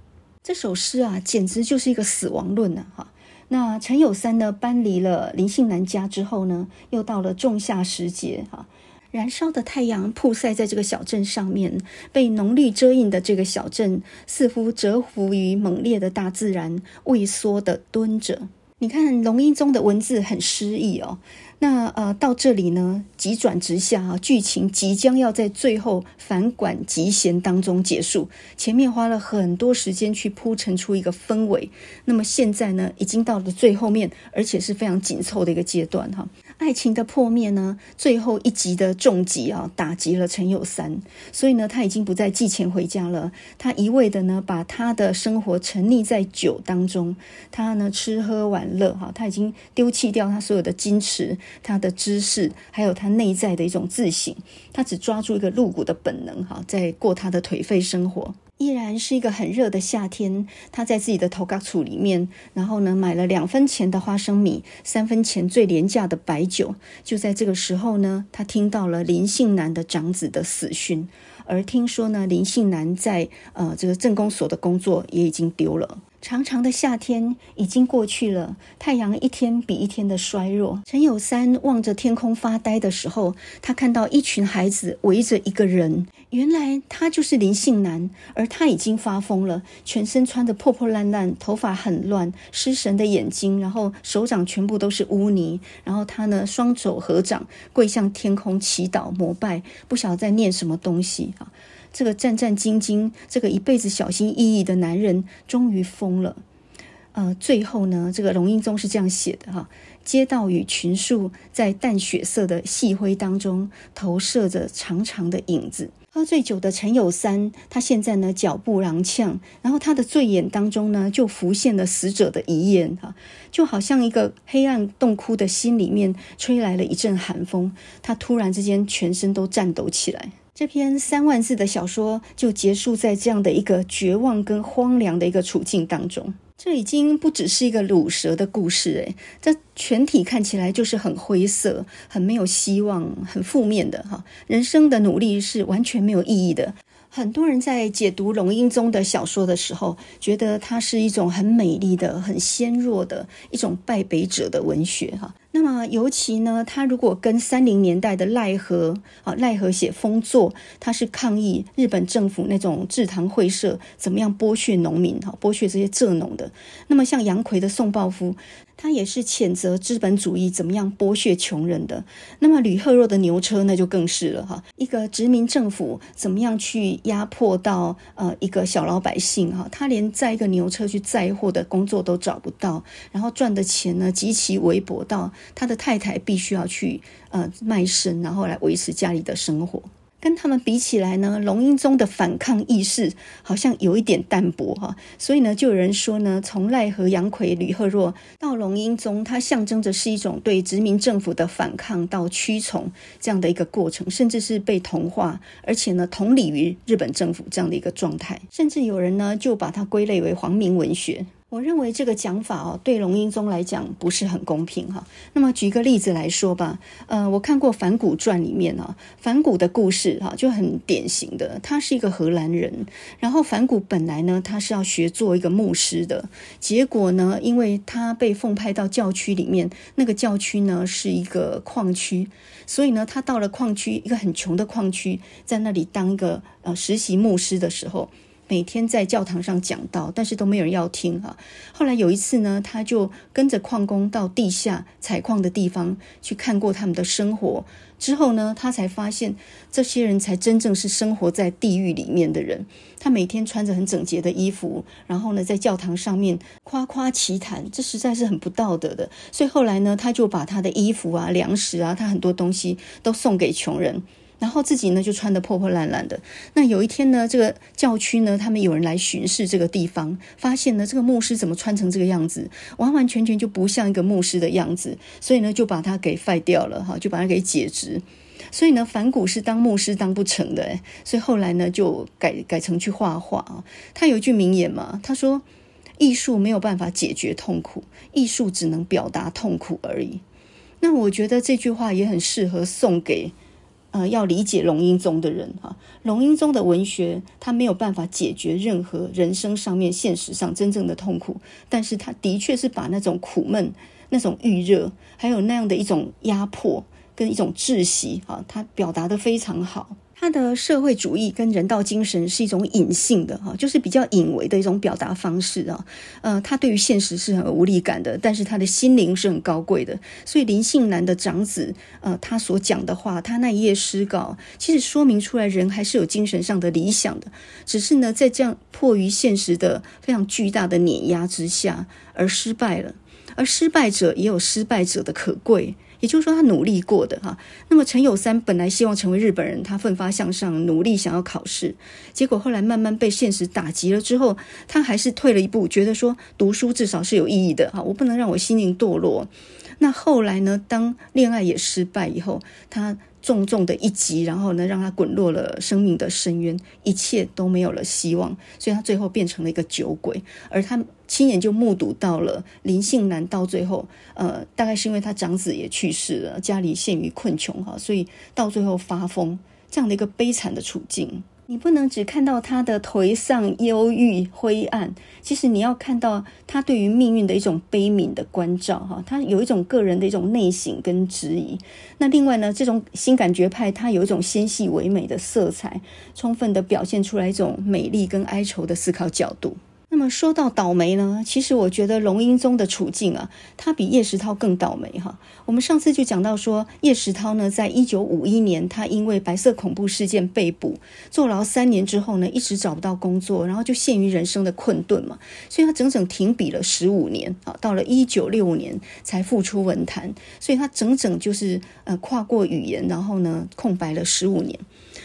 这首诗啊，简直就是一个死亡论呢！哈。那陈有三呢，搬离了林信南家之后呢，又到了仲夏时节哈，燃烧的太阳曝晒在这个小镇上面，被浓绿遮映的这个小镇，似乎折服于猛烈的大自然，畏缩的蹲着。你看龙一中的文字很诗意哦。那呃，到这里呢，急转直下啊，剧情即将要在最后反管急弦当中结束。前面花了很多时间去铺陈出一个氛围，那么现在呢，已经到了最后面，而且是非常紧凑的一个阶段哈。爱情的破灭呢，最后一击的重击啊，打击了陈友三，所以呢，他已经不再寄钱回家了。他一味的呢，把他的生活沉溺在酒当中，他呢吃喝玩乐哈，他已经丢弃掉他所有的矜持、他的知识，还有他内在的一种自省，他只抓住一个露骨的本能哈，在过他的颓废生活。依然是一个很热的夏天，他在自己的头家处里面，然后呢，买了两分钱的花生米，三分钱最廉价的白酒。就在这个时候呢，他听到了林信南的长子的死讯，而听说呢，林信南在呃这个镇公所的工作也已经丢了。长长的夏天已经过去了，太阳一天比一天的衰弱。陈有三望着天空发呆的时候，他看到一群孩子围着一个人，原来他就是林信南，而他已经发疯了，全身穿得破破烂烂，头发很乱，失神的眼睛，然后手掌全部都是污泥，然后他呢双手合掌，跪向天空祈祷膜拜，不晓得在念什么东西啊。这个战战兢兢、这个一辈子小心翼翼的男人，终于疯了。呃，最后呢，这个龙应宗是这样写的哈：街道与群树在淡血色的细灰当中投射着长长的影子。喝醉酒的陈有三，他现在呢脚步踉跄，然后他的醉眼当中呢就浮现了死者的遗言哈，就好像一个黑暗洞窟的心里面吹来了一阵寒风，他突然之间全身都颤抖起来。这篇三万字的小说就结束在这样的一个绝望跟荒凉的一个处境当中。这已经不只是一个卤蛇的故事，诶，这全体看起来就是很灰色、很没有希望、很负面的哈。人生的努力是完全没有意义的。很多人在解读龙瑛宗的小说的时候，觉得它是一种很美丽的、很纤弱的一种败北者的文学哈。那么，尤其呢，他如果跟三零年代的奈何啊，赖和写丰作，他是抗议日本政府那种制糖会社怎么样剥削农民哈，剥削这些蔗农的。那么，像杨逵的宋抱夫，他也是谴责资本主义怎么样剥削穷人的。那么吕赫若的牛车那就更是了哈，一个殖民政府怎么样去压迫到呃一个小老百姓哈，他连载一个牛车去载货的工作都找不到，然后赚的钱呢极其微薄到他的太太必须要去呃卖身，然后来维持家里的生活。跟他们比起来呢，龙瑛宗的反抗意识好像有一点淡薄哈，所以呢，就有人说呢，从赖和杨逵、吕赫若到龙瑛宗，它象征着是一种对殖民政府的反抗到屈从这样的一个过程，甚至是被同化，而且呢，同理于日本政府这样的一个状态，甚至有人呢就把它归类为皇民文学。我认为这个讲法哦，对龙瑛宗来讲不是很公平哈。那么举个例子来说吧，呃，我看过梵谷传里面啊，梵谷的故事哈就很典型的，他是一个荷兰人，然后梵谷本来呢他是要学做一个牧师的，结果呢，因为他被奉派到教区里面，那个教区呢是一个矿区，所以呢他到了矿区，一个很穷的矿区，在那里当一个呃实习牧师的时候。每天在教堂上讲道，但是都没有人要听啊。后来有一次呢，他就跟着矿工到地下采矿的地方去看过他们的生活，之后呢，他才发现这些人才真正是生活在地狱里面的人。他每天穿着很整洁的衣服，然后呢，在教堂上面夸夸其谈，这实在是很不道德的。所以后来呢，他就把他的衣服啊、粮食啊，他很多东西都送给穷人。然后自己呢就穿得破破烂烂的。那有一天呢，这个教区呢，他们有人来巡视这个地方，发现呢这个牧师怎么穿成这个样子，完完全全就不像一个牧师的样子，所以呢就把他给废掉了哈，就把他给解职。所以呢，梵谷是当牧师当不成的，所以后来呢就改改成去画画啊。他有一句名言嘛，他说：“艺术没有办法解决痛苦，艺术只能表达痛苦而已。”那我觉得这句话也很适合送给。呃，要理解龙应宗的人啊，龙应宗的文学，他没有办法解决任何人生上面、现实上真正的痛苦，但是他的确是把那种苦闷、那种预热，还有那样的一种压迫跟一种窒息啊，他表达的非常好。他的社会主义跟人道精神是一种隐性的哈，就是比较隐微的一种表达方式啊。呃，他对于现实是很无力感的，但是他的心灵是很高贵的。所以林信男的长子，呃，他所讲的话，他那一页诗稿，其实说明出来人还是有精神上的理想的，只是呢，在这样迫于现实的非常巨大的碾压之下而失败了。而失败者也有失败者的可贵。也就是说，他努力过的哈。那么陈友三本来希望成为日本人，他奋发向上，努力想要考试，结果后来慢慢被现实打击了之后，他还是退了一步，觉得说读书至少是有意义的哈。我不能让我心灵堕落。那后来呢，当恋爱也失败以后，他。重重的一击，然后呢，让他滚落了生命的深渊，一切都没有了希望，所以他最后变成了一个酒鬼。而他亲眼就目睹到了林姓男到最后，呃，大概是因为他长子也去世了，家里陷于困穷哈，所以到最后发疯这样的一个悲惨的处境。你不能只看到他的颓丧、忧郁、灰暗，其实你要看到他对于命运的一种悲悯的关照，哈，他有一种个人的一种内省跟质疑。那另外呢，这种新感觉派，它有一种纤细唯美的色彩，充分的表现出来一种美丽跟哀愁的思考角度。那么说到倒霉呢，其实我觉得龙英宗的处境啊，他比叶石涛更倒霉哈。我们上次就讲到说，叶石涛呢，在一九五一年，他因为白色恐怖事件被捕，坐牢三年之后呢，一直找不到工作，然后就陷于人生的困顿嘛，所以他整整停笔了十五年啊，到了一九六五年才复出文坛，所以他整整就是呃跨过语言，然后呢空白了十五年。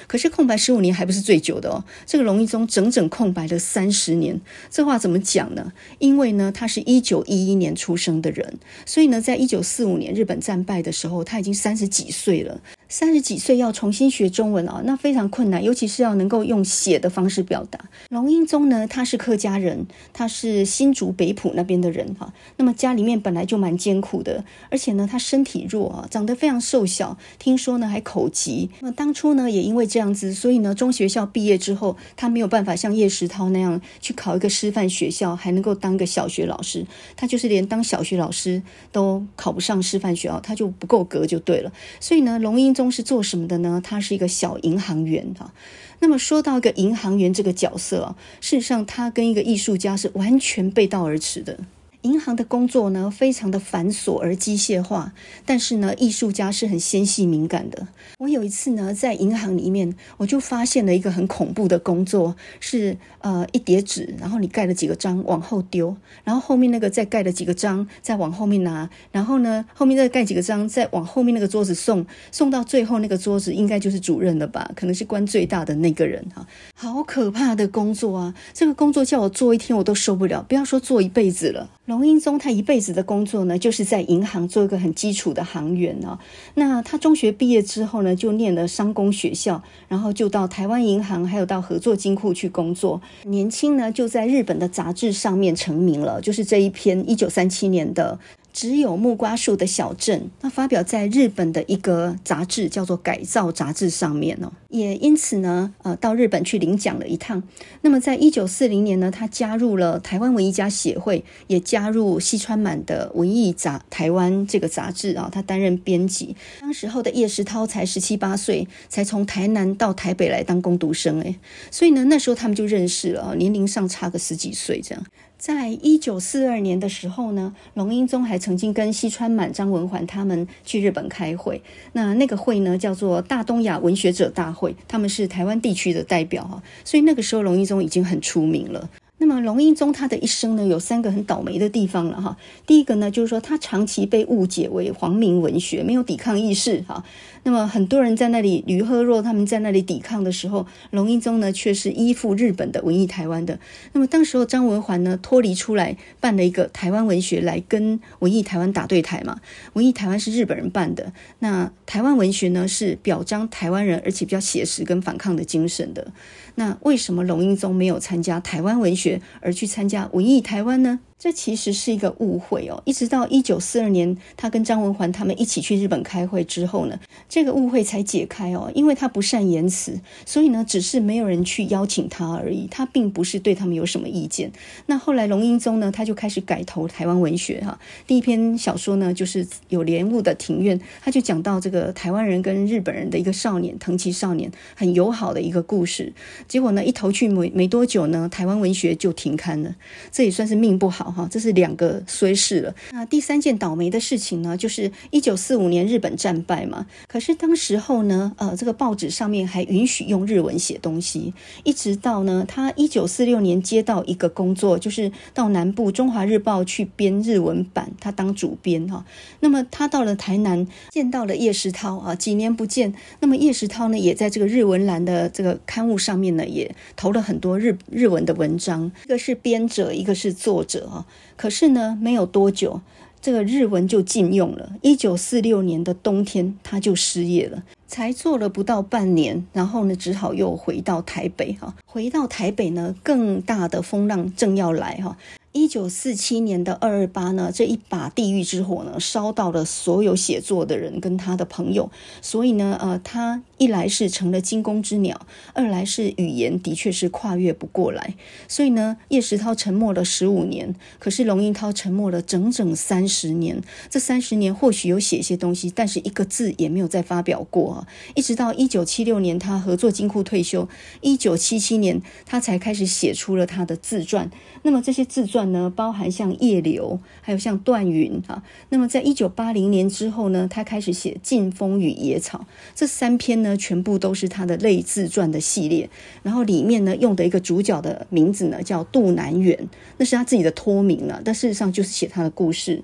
可是空白十五年还不是最久的哦，这个龙瑛宗整整空白了三十年。这话怎么讲呢？因为呢，他是一九一一年出生的人，所以呢，在一九四五年日本战败的时候，他已经三十几岁了。三十几岁要重新学中文啊，那非常困难，尤其是要能够用写的方式表达。龙瑛宗呢，他是客家人，他是新竹北埔那边的人哈。那么家里面本来就蛮艰苦的，而且呢，他身体弱啊，长得非常瘦小，听说呢还口疾。那当初呢，也因为这样子，所以呢，中学校毕业之后，他没有办法像叶石涛那样去考一个师范学校，还能够当个小学老师。他就是连当小学老师都考不上师范学校，他就不够格就对了。所以呢，龙瑛宗。是做什么的呢？他是一个小银行员哈。那么说到一个银行员这个角色啊，事实上他跟一个艺术家是完全背道而驰的。银行的工作呢，非常的繁琐而机械化，但是呢，艺术家是很纤细敏感的。我有一次呢，在银行里面，我就发现了一个很恐怖的工作，是呃一叠纸，然后你盖了几个章往后丢，然后后面那个再盖了几个章再往后面拿，然后呢，后面再盖几个章再往后面那个桌子送，送到最后那个桌子应该就是主任了吧？可能是官最大的那个人哈，好可怕的工作啊！这个工作叫我做一天我都受不了，不要说做一辈子了。龙英宗他一辈子的工作呢，就是在银行做一个很基础的行员啊。那他中学毕业之后呢，就念了商工学校，然后就到台湾银行，还有到合作金库去工作。年轻呢，就在日本的杂志上面成名了，就是这一篇一九三七年的。只有木瓜树的小镇，那发表在日本的一个杂志，叫做《改造杂志》上面哦，也因此呢，呃，到日本去领奖了一趟。那么，在一九四零年呢，他加入了台湾文艺家协会，也加入西川满的文艺杂台湾这个杂志啊，他担任编辑。当时候的叶石涛才十七八岁，才从台南到台北来当工读生，诶，所以呢，那时候他们就认识了，年龄上差个十几岁这样。在一九四二年的时候呢，龙英宗还曾经跟西川满、张文环他们去日本开会。那那个会呢，叫做大东亚文学者大会，他们是台湾地区的代表哈。所以那个时候，龙英宗已经很出名了。那么龙英宗他的一生呢，有三个很倒霉的地方了哈。第一个呢，就是说他长期被误解为皇民文学，没有抵抗意识哈。那么很多人在那里，吕赫若他们在那里抵抗的时候，龙英宗呢却是依附日本的文艺台湾的。那么当时候张文环呢脱离出来办了一个台湾文学来跟文艺台湾打对台嘛。文艺台湾是日本人办的，那台湾文学呢是表彰台湾人，而且比较写实跟反抗的精神的。那为什么龙英宗没有参加台湾文学，而去参加文艺台湾呢？这其实是一个误会哦。一直到一九四二年，他跟张文环他们一起去日本开会之后呢，这个误会才解开哦。因为他不善言辞，所以呢，只是没有人去邀请他而已。他并不是对他们有什么意见。那后来龙英宗呢，他就开始改投台湾文学哈。第一篇小说呢，就是有莲雾的庭院，他就讲到这个台湾人跟日本人的一个少年藤崎少年很友好的一个故事。结果呢，一投去没没多久呢，台湾文学就停刊了。这也算是命不好。哈，这是两个衰事了。那第三件倒霉的事情呢，就是一九四五年日本战败嘛。可是当时候呢，呃，这个报纸上面还允许用日文写东西。一直到呢，他一九四六年接到一个工作，就是到南部《中华日报》去编日文版，他当主编哈。那么他到了台南，见到了叶石涛啊，几年不见。那么叶石涛呢，也在这个日文栏的这个刊物上面呢，也投了很多日日文的文章。一个是编者，一个是作者可是呢，没有多久，这个日文就禁用了。一九四六年的冬天，他就失业了，才做了不到半年，然后呢，只好又回到台北哈。回到台北呢，更大的风浪正要来哈。一九四七年的二二八呢，这一把地狱之火呢，烧到了所有写作的人跟他的朋友，所以呢，呃，他一来是成了惊弓之鸟，二来是语言的确是跨越不过来，所以呢，叶石涛沉默了十五年，可是龙应涛沉默了整整三十年。这三十年或许有写一些东西，但是一个字也没有再发表过啊。一直到一九七六年，他合作金库退休，一九七七年他才开始写出了他的自传。那么这些自传。呢，包含像叶流，还有像段云啊。那么，在一九八零年之后呢，他开始写《劲风与野草》这三篇呢，全部都是他的类自传的系列。然后里面呢，用的一个主角的名字呢，叫杜南远，那是他自己的托名了。但事实上就是写他的故事。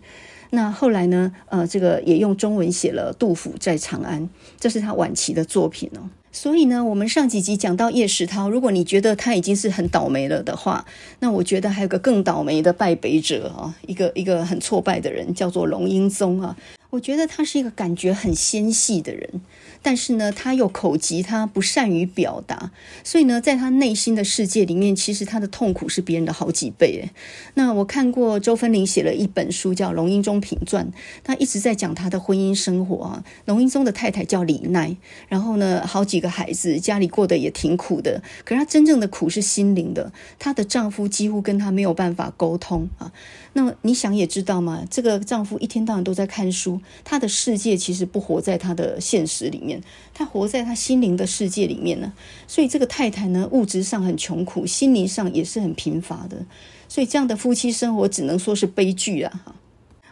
那后来呢，呃，这个也用中文写了《杜甫在长安》，这是他晚期的作品哦。所以呢，我们上几集讲到叶石涛，如果你觉得他已经是很倒霉了的话，那我觉得还有个更倒霉的败北者啊，一个一个很挫败的人，叫做龙英宗啊。我觉得他是一个感觉很纤细的人。但是呢，他又口疾，他不善于表达，所以呢，在他内心的世界里面，其实他的痛苦是别人的好几倍。那我看过周芬玲写了一本书，叫《龙英宗品传》，他一直在讲他的婚姻生活啊。龙英宗的太太叫李奈，然后呢，好几个孩子，家里过得也挺苦的。可是他真正的苦是心灵的，她的丈夫几乎跟她没有办法沟通啊。那么你想也知道嘛，这个丈夫一天到晚都在看书，他的世界其实不活在他的现实里面，他活在他心灵的世界里面呢。所以这个太太呢，物质上很穷苦，心灵上也是很贫乏的。所以这样的夫妻生活只能说是悲剧啊！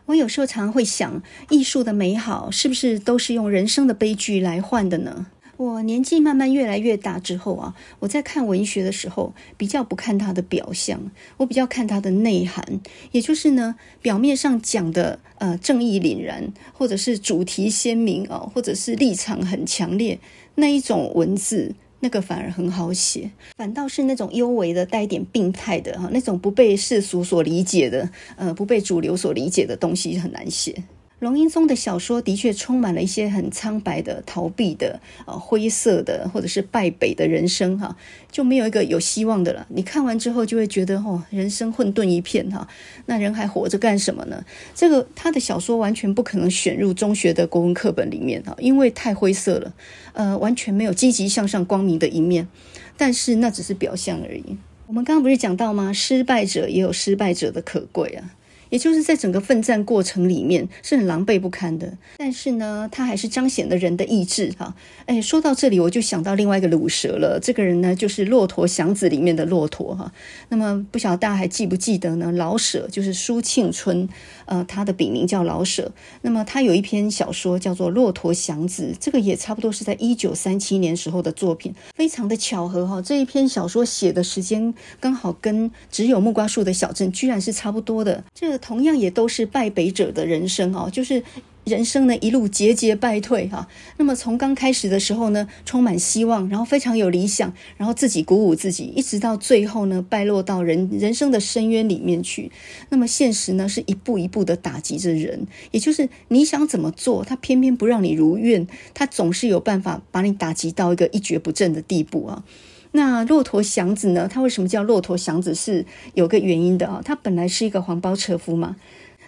我有时候常会想，艺术的美好是不是都是用人生的悲剧来换的呢？我年纪慢慢越来越大之后啊，我在看文学的时候，比较不看它的表象，我比较看它的内涵。也就是呢，表面上讲的呃正义凛然，或者是主题鲜明啊，或者是立场很强烈那一种文字，那个反而很好写。反倒是那种幽微的、带一点病态的哈，那种不被世俗所理解的，呃，不被主流所理解的东西很难写。龙应宗的小说的确充满了一些很苍白的、逃避的、啊灰色的，或者是败北的人生哈，就没有一个有希望的了。你看完之后就会觉得哦，人生混沌一片哈，那人还活着干什么呢？这个他的小说完全不可能选入中学的国文课本里面哈，因为太灰色了，呃，完全没有积极向上、光明的一面。但是那只是表象而已。我们刚刚不是讲到吗？失败者也有失败者的可贵啊。也就是在整个奋战过程里面是很狼狈不堪的，但是呢，他还是彰显了人的意志哈。哎，说到这里，我就想到另外一个鲁蛇了。这个人呢，就是《骆驼祥子》里面的骆驼哈。那么不晓得大家还记不记得呢？老舍就是苏庆春，呃，他的笔名叫老舍。那么他有一篇小说叫做《骆驼祥子》，这个也差不多是在一九三七年时候的作品。非常的巧合哈，这一篇小说写的时间刚好跟《只有木瓜树的小镇》居然是差不多的。这同样也都是败北者的人生哦，就是人生呢一路节节败退哈。那么从刚开始的时候呢，充满希望，然后非常有理想，然后自己鼓舞自己，一直到最后呢，败落到人人生的深渊里面去。那么现实呢，是一步一步的打击着人，也就是你想怎么做，他偏偏不让你如愿，他总是有办法把你打击到一个一蹶不振的地步啊。那骆驼祥子呢？他为什么叫骆驼祥子？是有个原因的啊。他本来是一个黄包车夫嘛。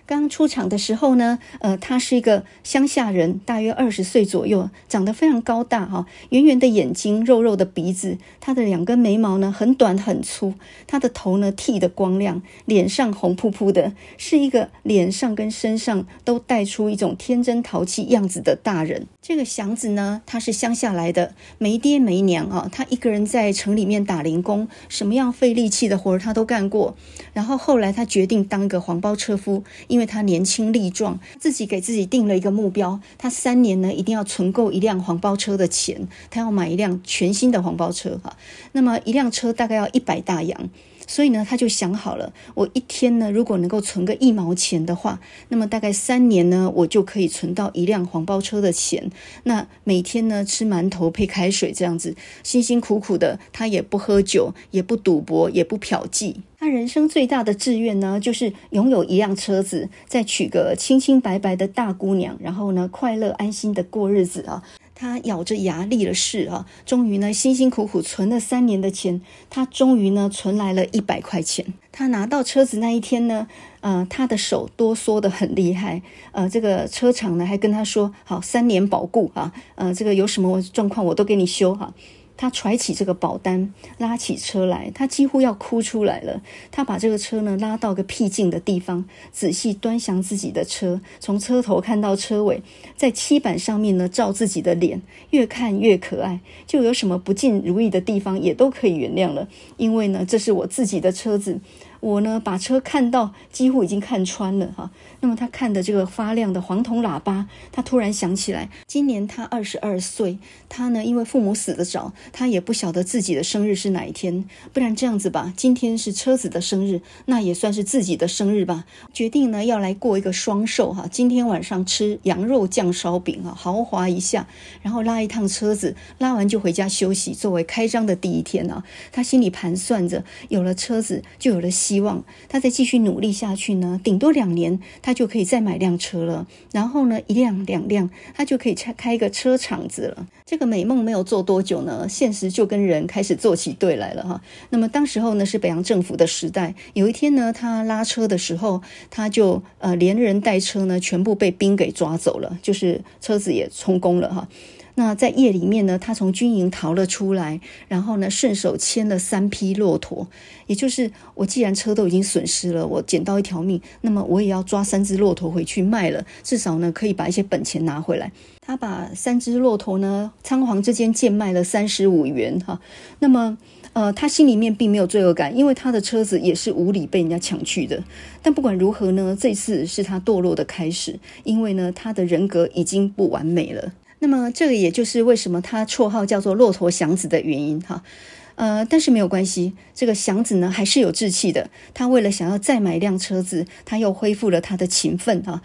刚出场的时候呢，呃，他是一个乡下人，大约二十岁左右，长得非常高大哈，圆圆的眼睛，肉肉的鼻子，他的两根眉毛呢很短很粗，他的头呢剃得光亮，脸上红扑扑的，是一个脸上跟身上都带出一种天真淘气样子的大人。这个祥子呢，他是乡下来的，没爹没娘啊，他一个人在城里面打零工，什么样费力气的活儿他都干过。然后后来他决定当一个黄包车夫，因为他年轻力壮，自己给自己定了一个目标，他三年呢一定要存够一辆黄包车的钱，他要买一辆全新的黄包车哈。那么一辆车大概要一百大洋。所以呢，他就想好了，我一天呢，如果能够存个一毛钱的话，那么大概三年呢，我就可以存到一辆黄包车的钱。那每天呢，吃馒头配开水这样子，辛辛苦苦的，他也不喝酒，也不赌博，也不嫖妓。他人生最大的志愿呢，就是拥有一辆车子，再娶个清清白白的大姑娘，然后呢，快乐安心的过日子啊。他咬着牙立了誓啊，终于呢，辛辛苦苦存了三年的钱，他终于呢存来了一百块钱。他拿到车子那一天呢，呃，他的手哆嗦得很厉害，呃，这个车厂呢还跟他说，好，三年保固啊，呃，这个有什么状况我都给你修哈。他揣起这个保单，拉起车来，他几乎要哭出来了。他把这个车呢拉到个僻静的地方，仔细端详自己的车，从车头看到车尾，在漆板上面呢照自己的脸，越看越可爱。就有什么不尽如意的地方，也都可以原谅了，因为呢，这是我自己的车子。我呢，把车看到几乎已经看穿了哈。那么他看的这个发亮的黄铜喇叭，他突然想起来，今年他二十二岁。他呢，因为父母死得早，他也不晓得自己的生日是哪一天。不然这样子吧，今天是车子的生日，那也算是自己的生日吧。决定呢，要来过一个双寿哈。今天晚上吃羊肉酱烧饼啊，豪华一下，然后拉一趟车子，拉完就回家休息，作为开张的第一天啊。他心里盘算着，有了车子，就有了。希望他再继续努力下去呢，顶多两年，他就可以再买辆车了。然后呢，一辆两辆，他就可以开开一个车厂子了。这个美梦没有做多久呢，现实就跟人开始做起对来了哈。那么当时候呢，是北洋政府的时代。有一天呢，他拉车的时候，他就呃连人带车呢，全部被兵给抓走了，就是车子也充公了哈。那在夜里面呢，他从军营逃了出来，然后呢，顺手牵了三匹骆驼。也就是我既然车都已经损失了，我捡到一条命，那么我也要抓三只骆驼回去卖了，至少呢可以把一些本钱拿回来。他把三只骆驼呢仓皇之间贱卖了三十五元哈。那么呃，他心里面并没有罪恶感，因为他的车子也是无理被人家抢去的。但不管如何呢，这次是他堕落的开始，因为呢他的人格已经不完美了。那么这个也就是为什么他绰号叫做骆驼祥子的原因哈。呃，但是没有关系，这个祥子呢还是有志气的。他为了想要再买一辆车子，他又恢复了他的勤奋啊。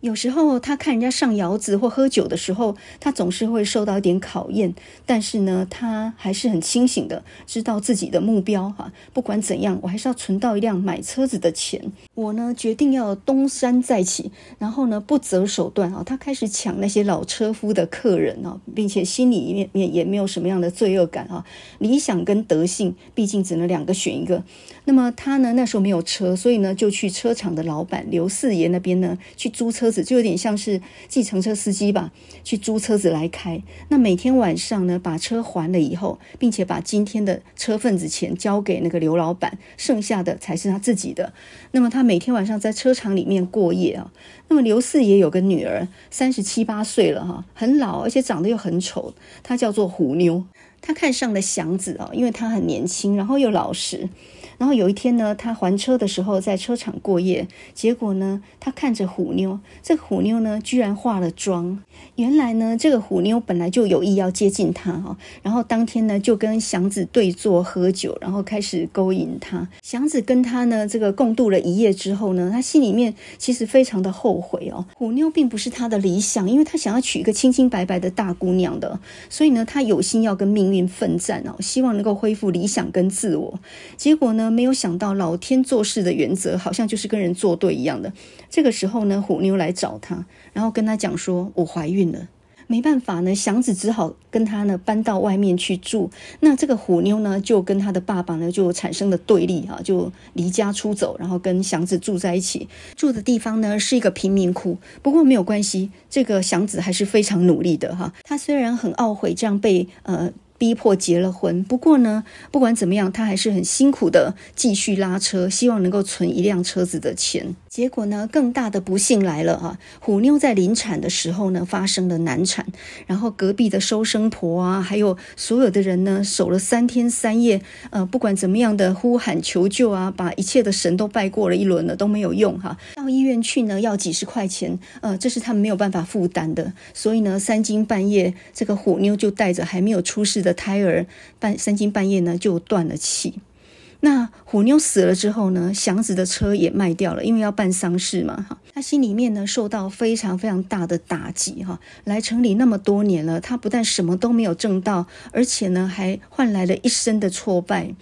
有时候他看人家上窑子或喝酒的时候，他总是会受到一点考验。但是呢，他还是很清醒的，知道自己的目标哈。不管怎样，我还是要存到一辆买车子的钱。我呢决定要东山再起，然后呢不择手段啊。他开始抢那些老车夫的客人啊，并且心里面面也没有什么样的罪恶感啊。理想跟德性，毕竟只能两个选一个。那么他呢那时候没有车，所以呢就去车厂的老板刘四爷那边呢去租车。车子就有点像是计程车司机吧，去租车子来开。那每天晚上呢，把车还了以后，并且把今天的车份子钱交给那个刘老板，剩下的才是他自己的。那么他每天晚上在车厂里面过夜啊。那么刘四爷有个女儿，三十七八岁了哈，很老，而且长得又很丑，她叫做虎妞。他看上了祥子啊，因为他很年轻，然后又老实。然后有一天呢，他还车的时候在车厂过夜，结果呢，他看着虎妞，这个虎妞呢居然化了妆。原来呢，这个虎妞本来就有意要接近他哈，然后当天呢就跟祥子对坐喝酒，然后开始勾引他。祥子跟他呢这个共度了一夜之后呢，他心里面其实非常的后悔哦。虎妞并不是他的理想，因为他想要娶一个清清白白的大姑娘的，所以呢，他有心要跟命运奋战哦，希望能够恢复理想跟自我。结果呢，没有想到老天做事的原则好像就是跟人作对一样的。这个时候呢，虎妞来找他，然后跟他讲说：“我怀孕了。”没办法呢，祥子只好跟他呢搬到外面去住。那这个虎妞呢，就跟他的爸爸呢就产生了对立哈，就离家出走，然后跟祥子住在一起。住的地方呢是一个贫民窟，不过没有关系，这个祥子还是非常努力的哈。他虽然很懊悔这样被呃。逼迫结了婚，不过呢，不管怎么样，他还是很辛苦的继续拉车，希望能够存一辆车子的钱。结果呢，更大的不幸来了啊！虎妞在临产的时候呢，发生了难产，然后隔壁的收生婆啊，还有所有的人呢，守了三天三夜，呃，不管怎么样的呼喊求救啊，把一切的神都拜过了一轮了，都没有用哈。到医院去呢，要几十块钱，呃，这是他们没有办法负担的，所以呢，三更半夜，这个虎妞就带着还没有出世的胎儿，半三更半夜呢，就断了气。那虎妞死了之后呢，祥子的车也卖掉了，因为要办丧事嘛，哈，他心里面呢受到非常非常大的打击，哈，来城里那么多年了，他不但什么都没有挣到，而且呢还换来了一生的挫败。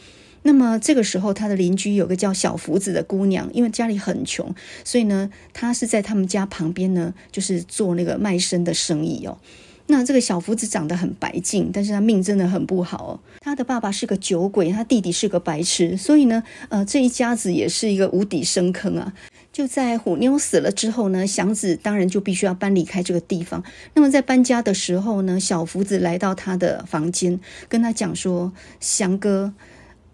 那么这个时候，他的邻居有个叫小福子的姑娘，因为家里很穷，所以呢，他是在他们家旁边呢，就是做那个卖身的生意哦。那这个小福子长得很白净，但是他命真的很不好哦。他的爸爸是个酒鬼，他弟弟是个白痴，所以呢，呃，这一家子也是一个无底深坑啊。就在虎妞死了之后呢，祥子当然就必须要搬离开这个地方。那么在搬家的时候呢，小福子来到他的房间，跟他讲说：“祥哥，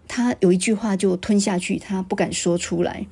他有一句话就吞下去，他不敢说出来。”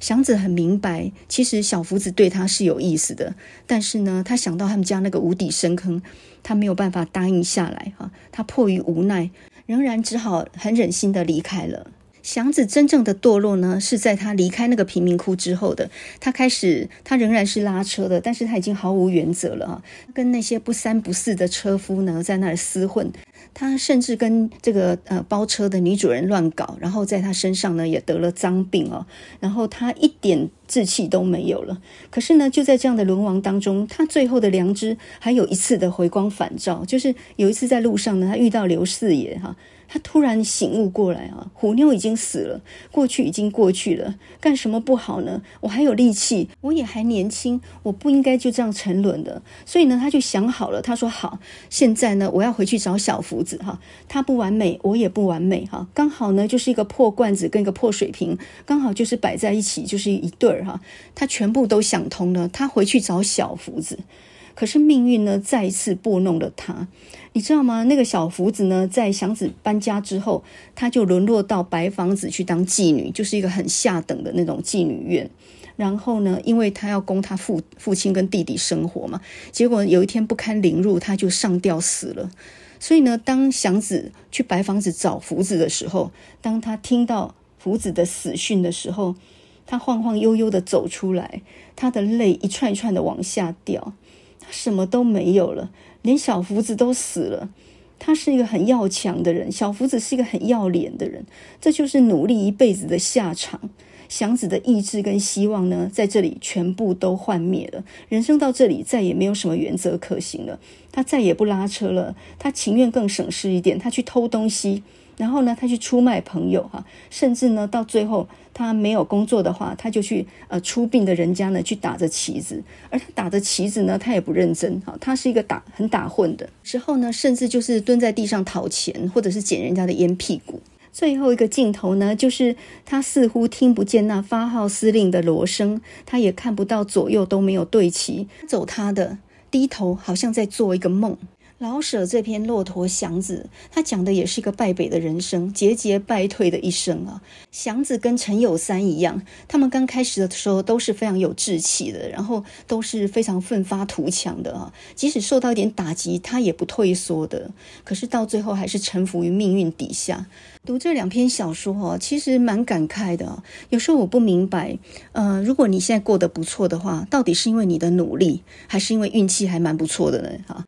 祥子很明白，其实小福子对他是有意思的，但是呢，他想到他们家那个无底深坑，他没有办法答应下来哈。他迫于无奈，仍然只好很忍心的离开了。祥子真正的堕落呢，是在他离开那个贫民窟之后的。他开始，他仍然是拉车的，但是他已经毫无原则了啊，跟那些不三不四的车夫呢，在那儿厮混。他甚至跟这个呃包车的女主人乱搞，然后在他身上呢也得了脏病哦，然后他一点志气都没有了。可是呢，就在这样的轮亡当中，他最后的良知还有一次的回光返照，就是有一次在路上呢，他遇到刘四爷哈。他突然醒悟过来啊，虎妞已经死了，过去已经过去了，干什么不好呢？我还有力气，我也还年轻，我不应该就这样沉沦的。所以呢，他就想好了，他说好，现在呢，我要回去找小福子哈，他不完美，我也不完美哈，刚好呢，就是一个破罐子跟一个破水瓶，刚好就是摆在一起，就是一对儿哈。他全部都想通了，他回去找小福子。可是命运呢，再一次拨弄了他。你知道吗？那个小福子呢，在祥子搬家之后，他就沦落到白房子去当妓女，就是一个很下等的那种妓女院。然后呢，因为他要供他父父亲跟弟弟生活嘛，结果有一天不堪凌辱，他就上吊死了。所以呢，当祥子去白房子找福子的时候，当他听到福子的死讯的时候，他晃晃悠悠的走出来，他的泪一串一串的往下掉，什么都没有了。连小福子都死了，他是一个很要强的人，小福子是一个很要脸的人，这就是努力一辈子的下场。祥子的意志跟希望呢，在这里全部都幻灭了，人生到这里再也没有什么原则可行了。他再也不拉车了，他情愿更省事一点，他去偷东西。然后呢，他去出卖朋友哈，甚至呢，到最后他没有工作的话，他就去呃出殡的人家呢去打着旗子，而他打着旗子呢，他也不认真哈，他是一个打很打混的。之后呢，甚至就是蹲在地上讨钱，或者是捡人家的烟屁股。最后一个镜头呢，就是他似乎听不见那发号施令的锣声，他也看不到左右都没有对齐，走他的，低头好像在做一个梦。老舍这篇《骆驼祥子》，他讲的也是一个败北的人生，节节败退的一生啊。祥子跟陈有三一样，他们刚开始的时候都是非常有志气的，然后都是非常奋发图强的啊。即使受到一点打击，他也不退缩的。可是到最后还是臣服于命运底下。读这两篇小说哦，其实蛮感慨的。有时候我不明白，呃，如果你现在过得不错的话，到底是因为你的努力，还是因为运气还蛮不错的呢？哈。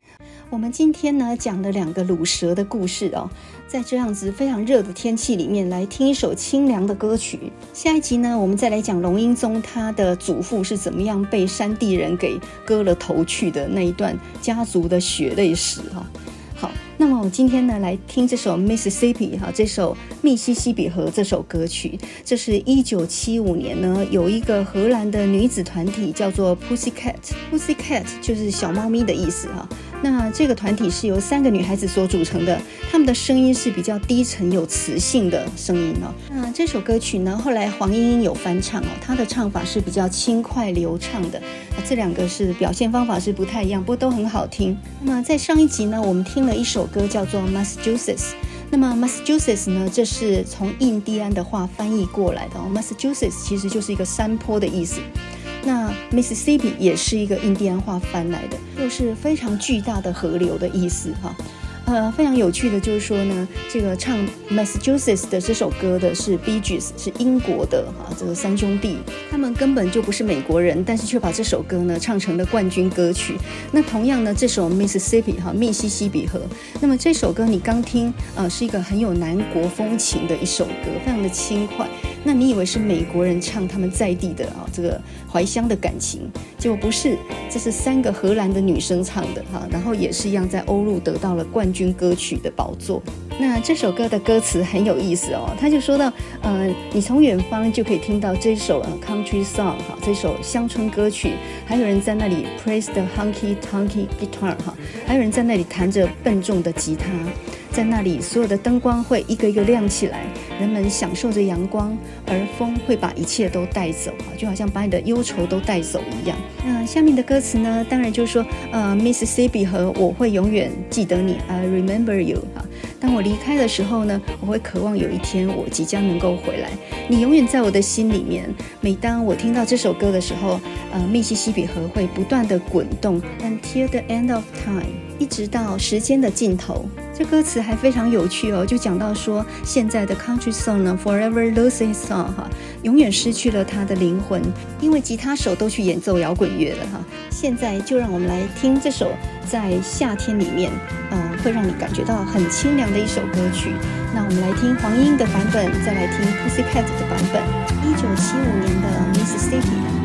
我们今天呢讲了两个卤蛇的故事哦，在这样子非常热的天气里面来听一首清凉的歌曲。下一集呢，我们再来讲龙英宗他的祖父是怎么样被山地人给割了头去的那一段家族的血泪史哈。好，那么我们今天呢来听这首 Mississippi 哈，这首密西西比河这首歌曲，这是一九七五年呢有一个荷兰的女子团体叫做 Pussycat，Pussycat 就是小猫咪的意思哈。那这个团体是由三个女孩子所组成的，她们的声音是比较低沉有磁性的声音哦。那这首歌曲呢，后来黄莺莺有翻唱哦，她的唱法是比较轻快流畅的。那这两个是表现方法是不太一样，不过都很好听。那么在上一集呢，我们听了一首歌叫做 Massachusetts。那么 Massachusetts 呢，这是从印第安的话翻译过来的哦。Massachusetts 其实就是一个山坡的意思。那 Mississippi 也是一个印第安话翻来的，又是非常巨大的河流的意思哈。呃，非常有趣的就是说呢，这个唱 Massachusetts 的这首歌的是 Bee Gees，是英国的哈，这个三兄弟，他们根本就不是美国人，但是却把这首歌呢唱成了冠军歌曲。那同样呢，这首 Mississippi 哈，密西西比河，那么这首歌你刚听，呃，是一个很有南国风情的一首歌，非常的轻快。那你以为是美国人唱他们在地的啊，这个怀乡的感情，结果不是，这是三个荷兰的女生唱的哈，然后也是一样在欧陆得到了冠军歌曲的宝座。那这首歌的歌词很有意思哦，他就说到，呃，你从远方就可以听到这首 country song 哈，这首乡村歌曲，还有人在那里 praise the honky tonky guitar 哈，还有人在那里弹着笨重的吉他。在那里，所有的灯光会一个一个亮起来，人们享受着阳光，而风会把一切都带走，就好像把你的忧愁都带走一样。那下面的歌词呢？当然就是说，呃，Mississippi 河，我会永远记得你，I remember you。哈，当我离开的时候呢，我会渴望有一天我即将能够回来，你永远在我的心里面。每当我听到这首歌的时候，呃，密西西比河会不断的滚动，until the end of time，一直到时间的尽头。这歌词还非常有趣哦，就讲到说，现在的 country song 呢，forever losing song 哈，永远失去了它的灵魂，因为吉他手都去演奏摇滚乐了哈。现在就让我们来听这首在夏天里面，呃，会让你感觉到很清凉的一首歌曲。那我们来听黄莺的版本，再来听 Pussycat 的版本，一九七五年的 Mississippi。